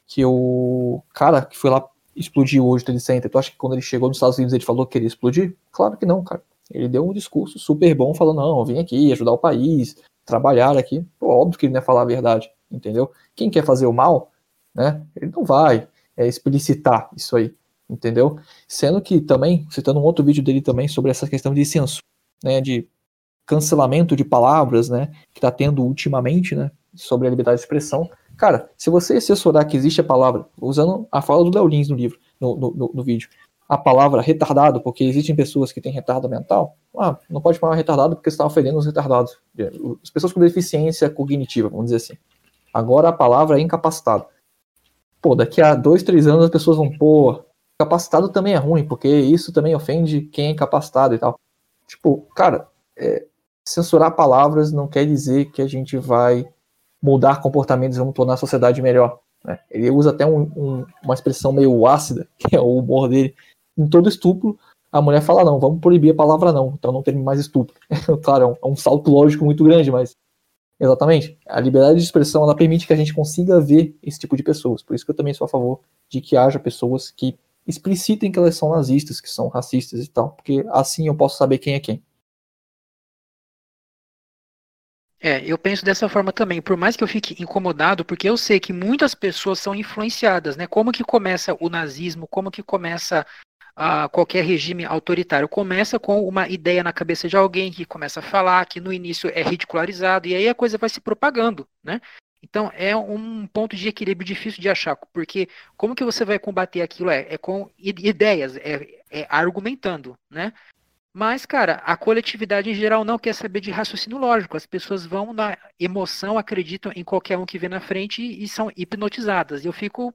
que o cara que foi lá explodiu hoje o Trade Center, tu acha que quando ele chegou nos Estados Unidos ele falou que queria explodir? Claro que não, cara. Ele deu um discurso super bom falando, não, vim aqui ajudar o país, trabalhar aqui. Pô, óbvio que ele não ia falar a verdade, entendeu? Quem quer fazer o mal, né, ele não vai é, explicitar isso aí entendeu? Sendo que também, citando um outro vídeo dele também sobre essa questão de censura, né, de cancelamento de palavras, né, que está tendo ultimamente, né, sobre a liberdade de expressão. Cara, se você assessorar que existe a palavra, usando a fala do Léo Lins no livro, no, no, no, vídeo, a palavra retardado, porque existem pessoas que têm retardo mental, ah, não pode falar retardado porque você está ofendendo os retardados, as pessoas com deficiência cognitiva, vamos dizer assim. Agora a palavra é incapacitado. Pô, daqui a dois, três anos as pessoas vão, pô, capacitado também é ruim, porque isso também ofende quem é incapacitado e tal. Tipo, cara, é, censurar palavras não quer dizer que a gente vai mudar comportamentos e vamos tornar a sociedade melhor. Né? Ele usa até um, um, uma expressão meio ácida, que é o humor dele. Em todo estupro, a mulher fala não, vamos proibir a palavra não, então não termine mais estupro. claro, é um, é um salto lógico muito grande, mas Exatamente. A liberdade de expressão ela permite que a gente consiga ver esse tipo de pessoas. Por isso que eu também sou a favor de que haja pessoas que explicitem que elas são nazistas, que são racistas e tal, porque assim eu posso saber quem é quem. É, eu penso dessa forma também, por mais que eu fique incomodado, porque eu sei que muitas pessoas são influenciadas, né? Como que começa o nazismo, como que começa uh, qualquer regime autoritário? Começa com uma ideia na cabeça de alguém que começa a falar, que no início é ridicularizado, e aí a coisa vai se propagando, né? Então é um ponto de equilíbrio difícil de achar, porque como que você vai combater aquilo? É, é com ideias, é, é, argumentando, né? Mas, cara, a coletividade em geral não quer saber de raciocínio lógico. As pessoas vão na emoção, acreditam em qualquer um que vê na frente e, são hipnotizadas. Eu fico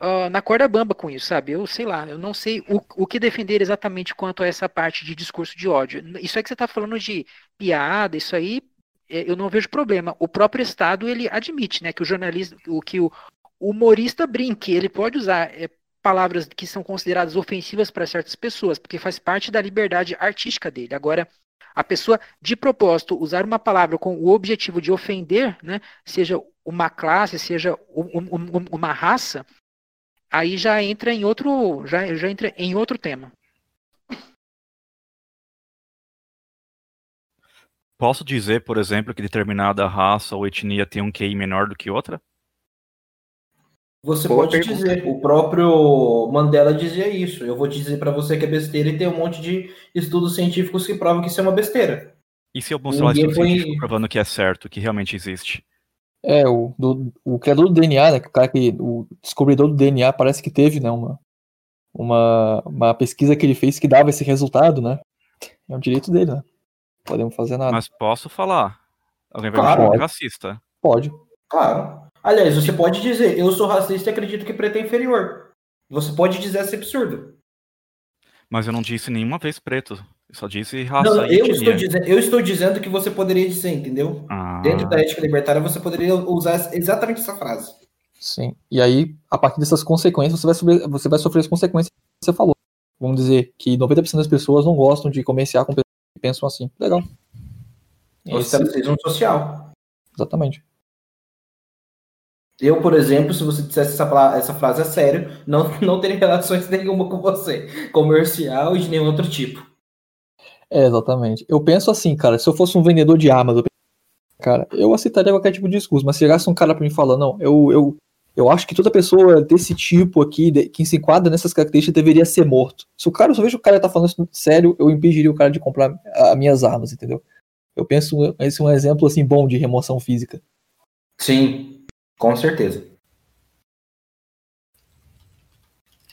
uh, na corda bamba com isso, sabe? Eu sei lá, eu não sei o, o que defender exatamente quanto a essa parte de discurso de ódio. Isso é que você está falando de piada, isso aí eu não vejo problema. O próprio Estado ele admite, né, que o jornalista, o que o humorista brinque, ele pode usar é, palavras que são consideradas ofensivas para certas pessoas, porque faz parte da liberdade artística dele. Agora, a pessoa de propósito usar uma palavra com o objetivo de ofender, né, seja uma classe, seja um, um, uma raça, aí já entra em outro, já, já entra em outro tema. Posso dizer, por exemplo, que determinada raça ou etnia tem um QI menor do que outra? Você Boa pode pergunta. dizer, o próprio Mandela dizia isso. Eu vou dizer para você que é besteira e tem um monte de estudos científicos que provam que isso é uma besteira. E se eu mostrar estudo foi... provando que é certo, que realmente existe? É, o, do, o criador do DNA, né, o cara que, o descobridor do DNA parece que teve, né, uma, uma, uma pesquisa que ele fez que dava esse resultado, né? É um direito dele, né? Podemos fazer nada. Mas posso falar. Alguém vai claro. me chamar de racista. Pode. Claro. Aliás, você pode dizer, eu sou racista e acredito que preto é inferior. Você pode dizer esse absurdo. Mas eu não disse nenhuma vez preto. Eu só disse raça não, eu estou, dizendo, eu estou dizendo que você poderia dizer, entendeu? Ah. Dentro da ética libertária, você poderia usar exatamente essa frase. Sim. E aí, a partir dessas consequências, você vai, sofrer, você vai sofrer as consequências que você falou. Vamos dizer que 90% das pessoas não gostam de comerciar com pensam assim. Legal. Ostracismo social. Exatamente. Eu, por exemplo, se você dissesse essa, essa frase a sério, não, não teria relações nenhuma com você, comercial e de nenhum outro tipo. É, exatamente. Eu penso assim, cara, se eu fosse um vendedor de armas, eu cara, eu aceitaria qualquer tipo de discurso, mas se chegasse um cara pra mim falando, não, eu, eu, eu acho que toda pessoa desse tipo aqui, de, que se enquadra nessas características, deveria ser morto. Se o cara, se eu vejo o cara tá falando isso sério, eu impediria o cara de comprar as minhas armas, entendeu? Eu penso esse é um exemplo assim bom de remoção física. Sim, com certeza.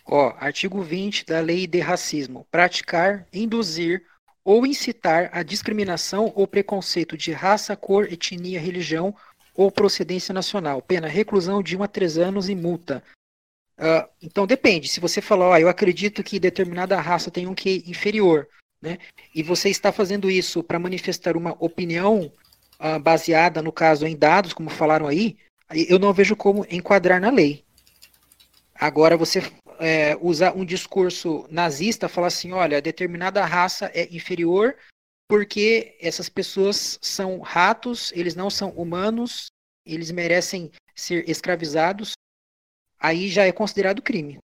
Ó, artigo 20 da Lei de Racismo. Praticar, induzir ou incitar a discriminação ou preconceito de raça, cor, etnia, religião ou procedência nacional. Pena reclusão de 1 a 3 anos e multa. Uh, então depende. Se você falar, ó, eu acredito que determinada raça tem um que inferior, né? E você está fazendo isso para manifestar uma opinião uh, baseada, no caso, em dados, como falaram aí, eu não vejo como enquadrar na lei. Agora você é, usar um discurso nazista, falar assim, olha, determinada raça é inferior porque essas pessoas são ratos, eles não são humanos, eles merecem ser escravizados, aí já é considerado crime.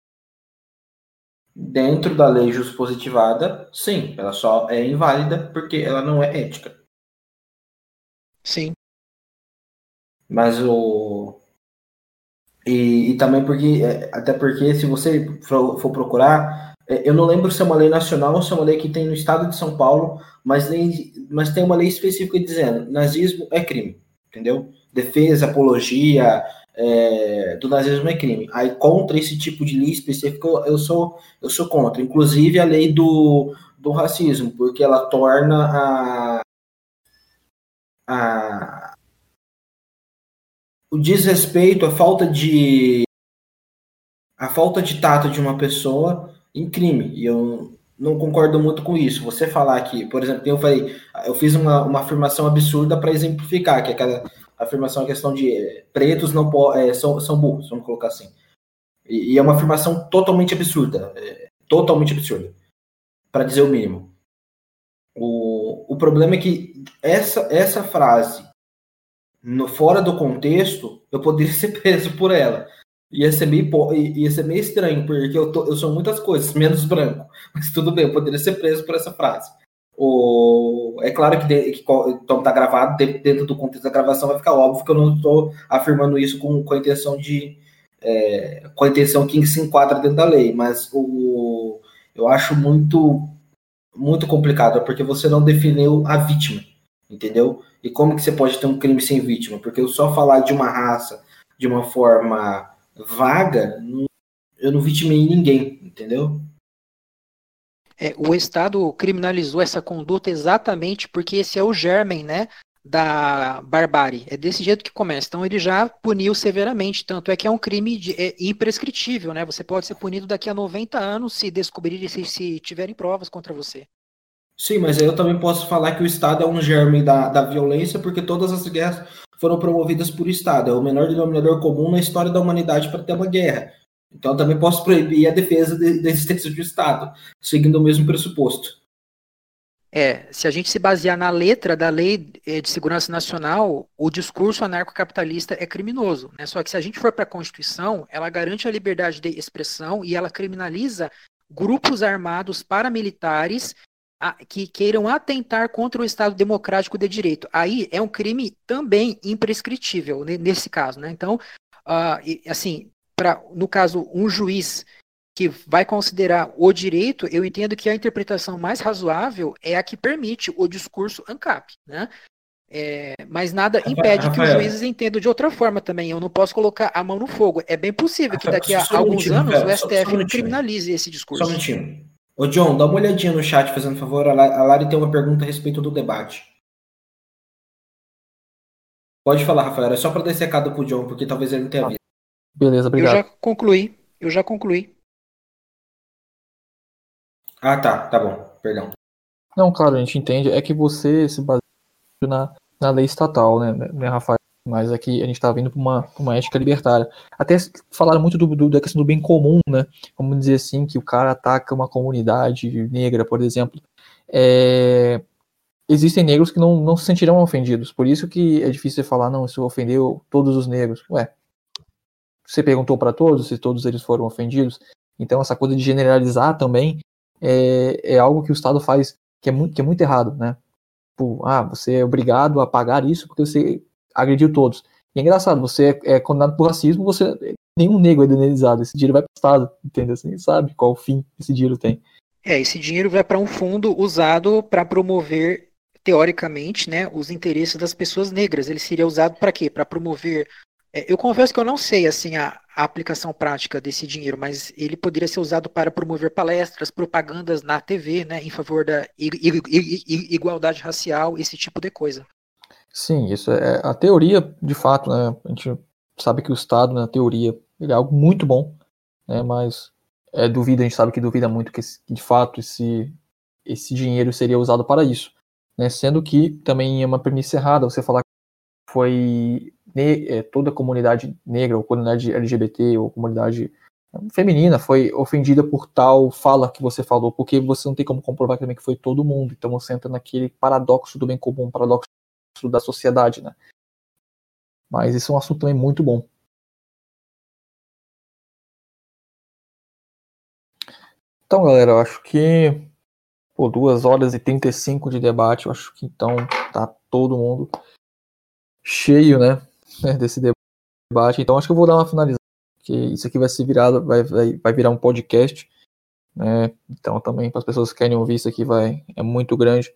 Dentro da lei positivada, sim, ela só é inválida porque ela não é ética. Sim. Mas o. E, e também porque. É, até porque se você for, for, procurar, eu não lembro se é uma lei nacional ou se é uma lei que tem no estado de São Paulo, mas, lei, mas tem uma lei específica dizendo nazismo é crime, entendeu? Defesa, apologia, é, do nazismo é crime. Aí contra esse tipo de lei específica eu sou eu sou contra. Inclusive a lei do, do racismo, porque ela torna a, a o desrespeito, a falta de a falta de tato de uma pessoa em crime. E eu não concordo muito com isso. Você falar que, por exemplo, eu falei, eu fiz uma, uma afirmação absurda para exemplificar, que é aquela afirmação, a questão de eh, pretos não é, são, são burros, vamos colocar assim. E, e é uma afirmação totalmente absurda, é, totalmente absurda, para dizer o mínimo. O, o problema é que essa, essa frase, no, fora do contexto, eu poderia ser preso por ela. Ia ser meio, ia ser meio estranho, porque eu, tô, eu sou muitas coisas, menos branco. Mas tudo bem, eu poderia ser preso por essa frase. O, é claro que, de, que então tá gravado, dentro do contexto da gravação vai ficar óbvio que eu não estou afirmando isso com, com a intenção de. É, com a intenção que se enquadra dentro da lei, mas o, eu acho muito muito complicado, porque você não definiu a vítima, entendeu? E como que você pode ter um crime sem vítima? Porque eu só falar de uma raça de uma forma vaga, eu não vitimei ninguém, entendeu? É, o Estado criminalizou essa conduta exatamente porque esse é o germen, né, da barbárie. É desse jeito que começa. Então ele já puniu severamente, tanto é que é um crime de, é imprescritível, né? Você pode ser punido daqui a 90 anos se descobrirem se, se tiverem provas contra você. Sim, mas eu também posso falar que o Estado é um germe da, da violência, porque todas as guerras foram promovidas por Estado. É o menor denominador comum na história da humanidade para ter uma guerra. Então, também posso proibir a defesa de, da existência do Estado, seguindo o mesmo pressuposto. É, se a gente se basear na letra da Lei eh, de Segurança Nacional, o discurso anarcocapitalista é criminoso. Né? Só que se a gente for para a Constituição, ela garante a liberdade de expressão e ela criminaliza grupos armados paramilitares que queiram atentar contra o Estado democrático de direito. Aí é um crime também imprescritível nesse caso, né? Então, uh, assim, para no caso um juiz que vai considerar o direito, eu entendo que a interpretação mais razoável é a que permite o discurso ANCAP, né? É, mas nada impede Rafael, que os juízes entendam de outra forma também. Eu não posso colocar a mão no fogo. É bem possível que daqui a alguns anos o STF só, só criminalize esse discurso. Só um minutinho. Ô John, dá uma olhadinha no chat, fazendo favor. A Lari tem uma pergunta a respeito do debate. Pode falar, Rafael. É só para dar esse recado pro John, porque talvez ele não tenha visto. Beleza, obrigado. Eu já concluí. Eu já concluí. Ah, tá. Tá bom. Perdão. Não, claro, a gente entende. É que você se baseia na, na lei estatal, né, né Rafael? Mas aqui a gente está vindo para uma, uma ética libertária. Até falaram muito do, do, da questão do bem comum, né? Vamos dizer assim, que o cara ataca uma comunidade negra, por exemplo. É, existem negros que não, não se sentirão ofendidos. Por isso que é difícil você falar, não, isso ofendeu todos os negros. Ué, você perguntou para todos se todos eles foram ofendidos? Então essa coisa de generalizar também é, é algo que o Estado faz que é muito, que é muito errado, né? Tipo, ah, você é obrigado a pagar isso porque você agrediu todos. E é engraçado, você é, é condenado por racismo, você nenhum negro é indenizado. Esse dinheiro vai para o Estado, entendeu? Você nem sabe qual fim esse dinheiro tem. É, esse dinheiro vai para um fundo usado para promover, teoricamente, né, os interesses das pessoas negras. Ele seria usado para quê? Para promover. É, eu confesso que eu não sei assim a, a, aplicação prática desse dinheiro, mas ele poderia ser usado para promover palestras, propagandas na TV, né, em favor da igualdade racial, esse tipo de coisa. Sim, isso é a teoria, de fato, né? A gente sabe que o Estado, na teoria, ele é algo muito bom. né, mas é, duvida, a gente sabe que duvida muito que, que de fato esse, esse dinheiro seria usado para isso. Né, sendo que também é uma premissa errada você falar que foi ne, é, toda a comunidade negra, ou comunidade LGBT, ou comunidade feminina foi ofendida por tal fala que você falou, porque você não tem como comprovar também que foi todo mundo. Então você entra naquele paradoxo do bem comum, paradoxo da sociedade, né? Mas isso é um assunto também muito bom. Então, galera, eu acho que por 2 horas e 35 de debate, eu acho que então tá todo mundo cheio, né, desse debate. Então, acho que eu vou dar uma finalizada, porque isso aqui vai ser virado, vai, vai, vai virar um podcast, né? Então, também para as pessoas que querem ouvir isso aqui vai é muito grande.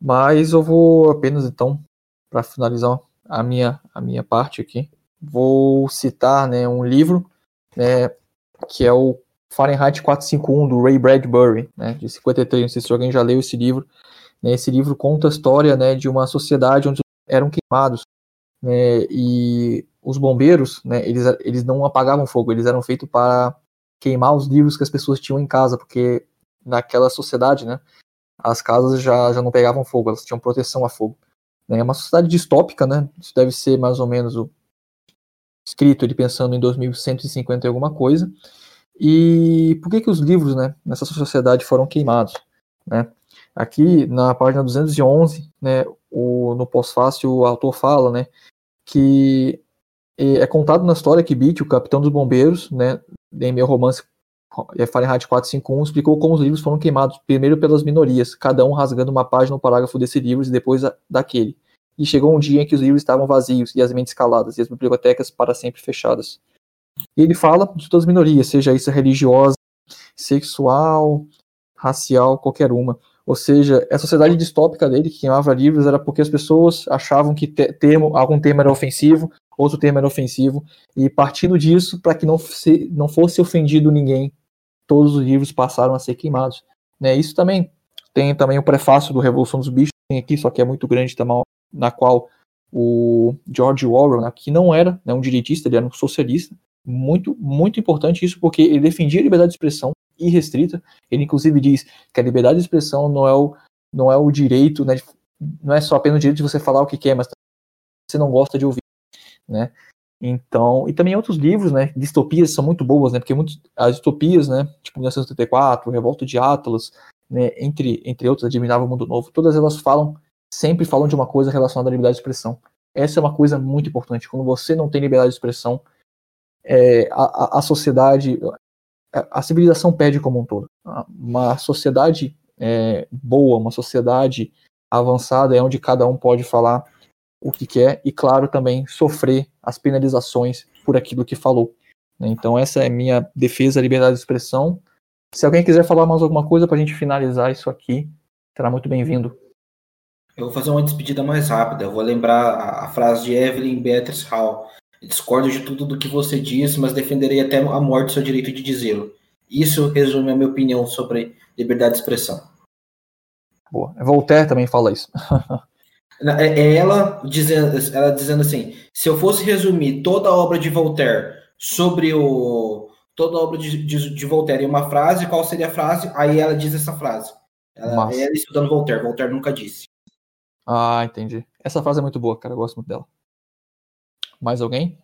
Mas eu vou apenas então para finalizar a minha a minha parte aqui, vou citar, né, um livro, né, que é o Fahrenheit 451, do Ray Bradbury, né, de 53, não sei se alguém já leu esse livro. Né, esse livro conta a história né, de uma sociedade onde eram queimados, né, e os bombeiros, né, eles, eles não apagavam fogo, eles eram feitos para queimar os livros que as pessoas tinham em casa, porque naquela sociedade, né, as casas já, já não pegavam fogo, elas tinham proteção a fogo. Né, é uma sociedade distópica, né, isso deve ser mais ou menos o escrito ele pensando em 2150 e alguma coisa, e por que, que os livros né, nessa sociedade foram queimados? Né? Aqui na página 211, né, o, no pós-fácil, o autor fala né, que é contado na história que Beat, o capitão dos bombeiros, né, em meu romance Fahrenheit 451, explicou como os livros foram queimados, primeiro pelas minorias, cada um rasgando uma página ou parágrafo desse livro e depois daquele. E chegou um dia em que os livros estavam vazios e as mentes caladas, e as bibliotecas para sempre fechadas. E ele fala de todas as minorias, seja isso religiosa, sexual, racial, qualquer uma. Ou seja, a sociedade distópica dele, que queimava livros, era porque as pessoas achavam que termo, algum tema era ofensivo, outro tema era ofensivo, e partindo disso, para que não, se, não fosse ofendido ninguém, todos os livros passaram a ser queimados. Né? Isso também tem também o prefácio do Revolução dos Bichos, tem aqui, só que é muito grande, na qual o George Orwell, né, que não era né, um direitista, ele era um socialista, muito, muito importante isso, porque ele defendia a liberdade de expressão irrestrita. Ele, inclusive, diz que a liberdade de expressão não é o, não é o direito, né, não é só apenas o direito de você falar o que quer, mas você não gosta de ouvir, né? Então, e também outros livros, né, distopias são muito boas, né, porque muitos, as distopias, né, tipo 1984, Revolta de Atlas, né, entre, entre outros, Admirável Mundo Novo, todas elas falam, sempre falam de uma coisa relacionada à liberdade de expressão. Essa é uma coisa muito importante. Quando você não tem liberdade de expressão, é, a, a sociedade, a, civilização perde como um todo. Uma sociedade é, boa, uma sociedade avançada é onde cada um pode falar o que quer e, claro, também sofrer as penalizações por aquilo que falou. Né? Então, essa é minha defesa da liberdade de expressão. Se alguém quiser falar mais alguma coisa para a gente finalizar isso aqui, será muito bem-vindo. Eu vou fazer uma despedida mais rápida. Eu vou lembrar a, a frase de Evelyn Beatrice Hall, Discordo de tudo do que você disse, mas defenderei até a morte seu direito de dizê-lo. Isso resume a minha opinião sobre liberdade de expressão. Boa. Voltaire também fala isso. É, é ela dizendo, ela dizendo assim: se eu fosse resumir toda a obra de Voltaire sobre o. toda a obra de, de, de Voltaire em uma frase, qual seria a frase? Aí ela diz essa frase. Ela, ela estudando Voltaire. Voltaire nunca disse. Ah, entendi. Essa frase é muito boa, cara. Eu gosto muito dela. Mais alguém?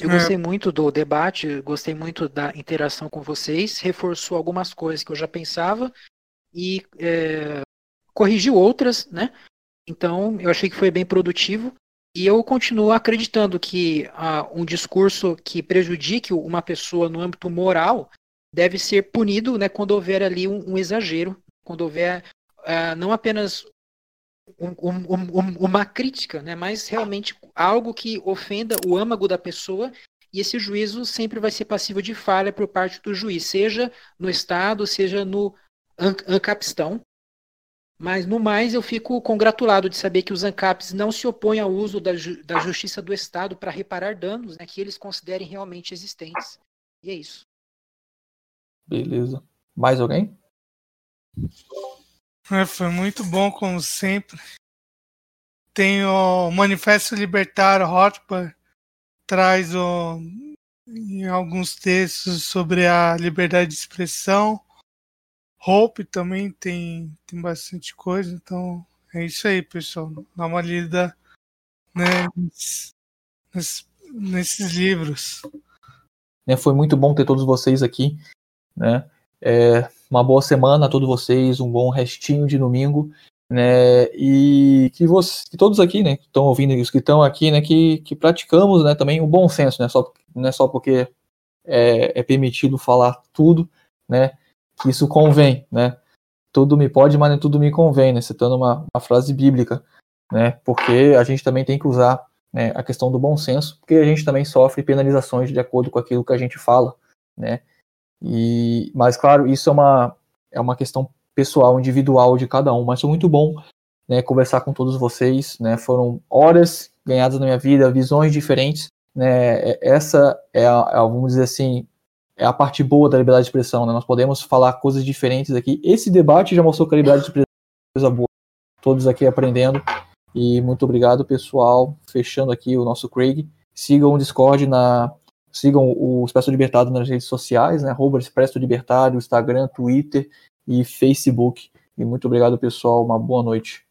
Eu gostei muito do debate, gostei muito da interação com vocês, reforçou algumas coisas que eu já pensava e é, corrigiu outras, né? Então, eu achei que foi bem produtivo e eu continuo acreditando que uh, um discurso que prejudique uma pessoa no âmbito moral deve ser punido né, quando houver ali um, um exagero, quando houver uh, não apenas um, um, uma crítica, né? mas realmente algo que ofenda o âmago da pessoa e esse juízo sempre vai ser passível de falha por parte do juiz, seja no Estado, seja no ANCAPistão. Mas, no mais, eu fico congratulado de saber que os ANCAPs não se opõem ao uso da, ju da justiça do Estado para reparar danos né, que eles considerem realmente existentes. E é isso. Beleza. Mais alguém? É, foi muito bom, como sempre. Tem o Manifesto Libertário Rothbard, traz o em alguns textos sobre a liberdade de expressão. Hope também tem, tem bastante coisa, então é isso aí, pessoal. Dá uma lida né, nesses, nesses livros. É, foi muito bom ter todos vocês aqui. Né? É, uma boa semana a todos vocês, um bom restinho de domingo. Né, e que, você, que todos aqui, né, que estão ouvindo, os que estão aqui, né, que, que praticamos, né, também o bom senso, né, só, não é só porque é, é permitido falar tudo, né, isso convém, né, tudo me pode, mas nem tudo me convém, né, citando uma, uma frase bíblica, né, porque a gente também tem que usar né, a questão do bom senso, porque a gente também sofre penalizações de acordo com aquilo que a gente fala, né, e, mas claro, isso é uma, é uma questão pessoal, individual de cada um, mas foi muito bom né, conversar com todos vocês, né, foram horas ganhadas na minha vida, visões diferentes, né, essa é, a, é vamos dizer assim, é a parte boa da liberdade de expressão, né, nós podemos falar coisas diferentes aqui, esse debate já mostrou que a liberdade de expressão é coisa boa, todos aqui aprendendo, e muito obrigado pessoal, fechando aqui o nosso Craig, sigam o Discord na sigam o Expresso Libertário nas redes sociais, né? Arroba Expresso Libertário, Instagram, Twitter e Facebook. E muito obrigado, pessoal. Uma boa noite.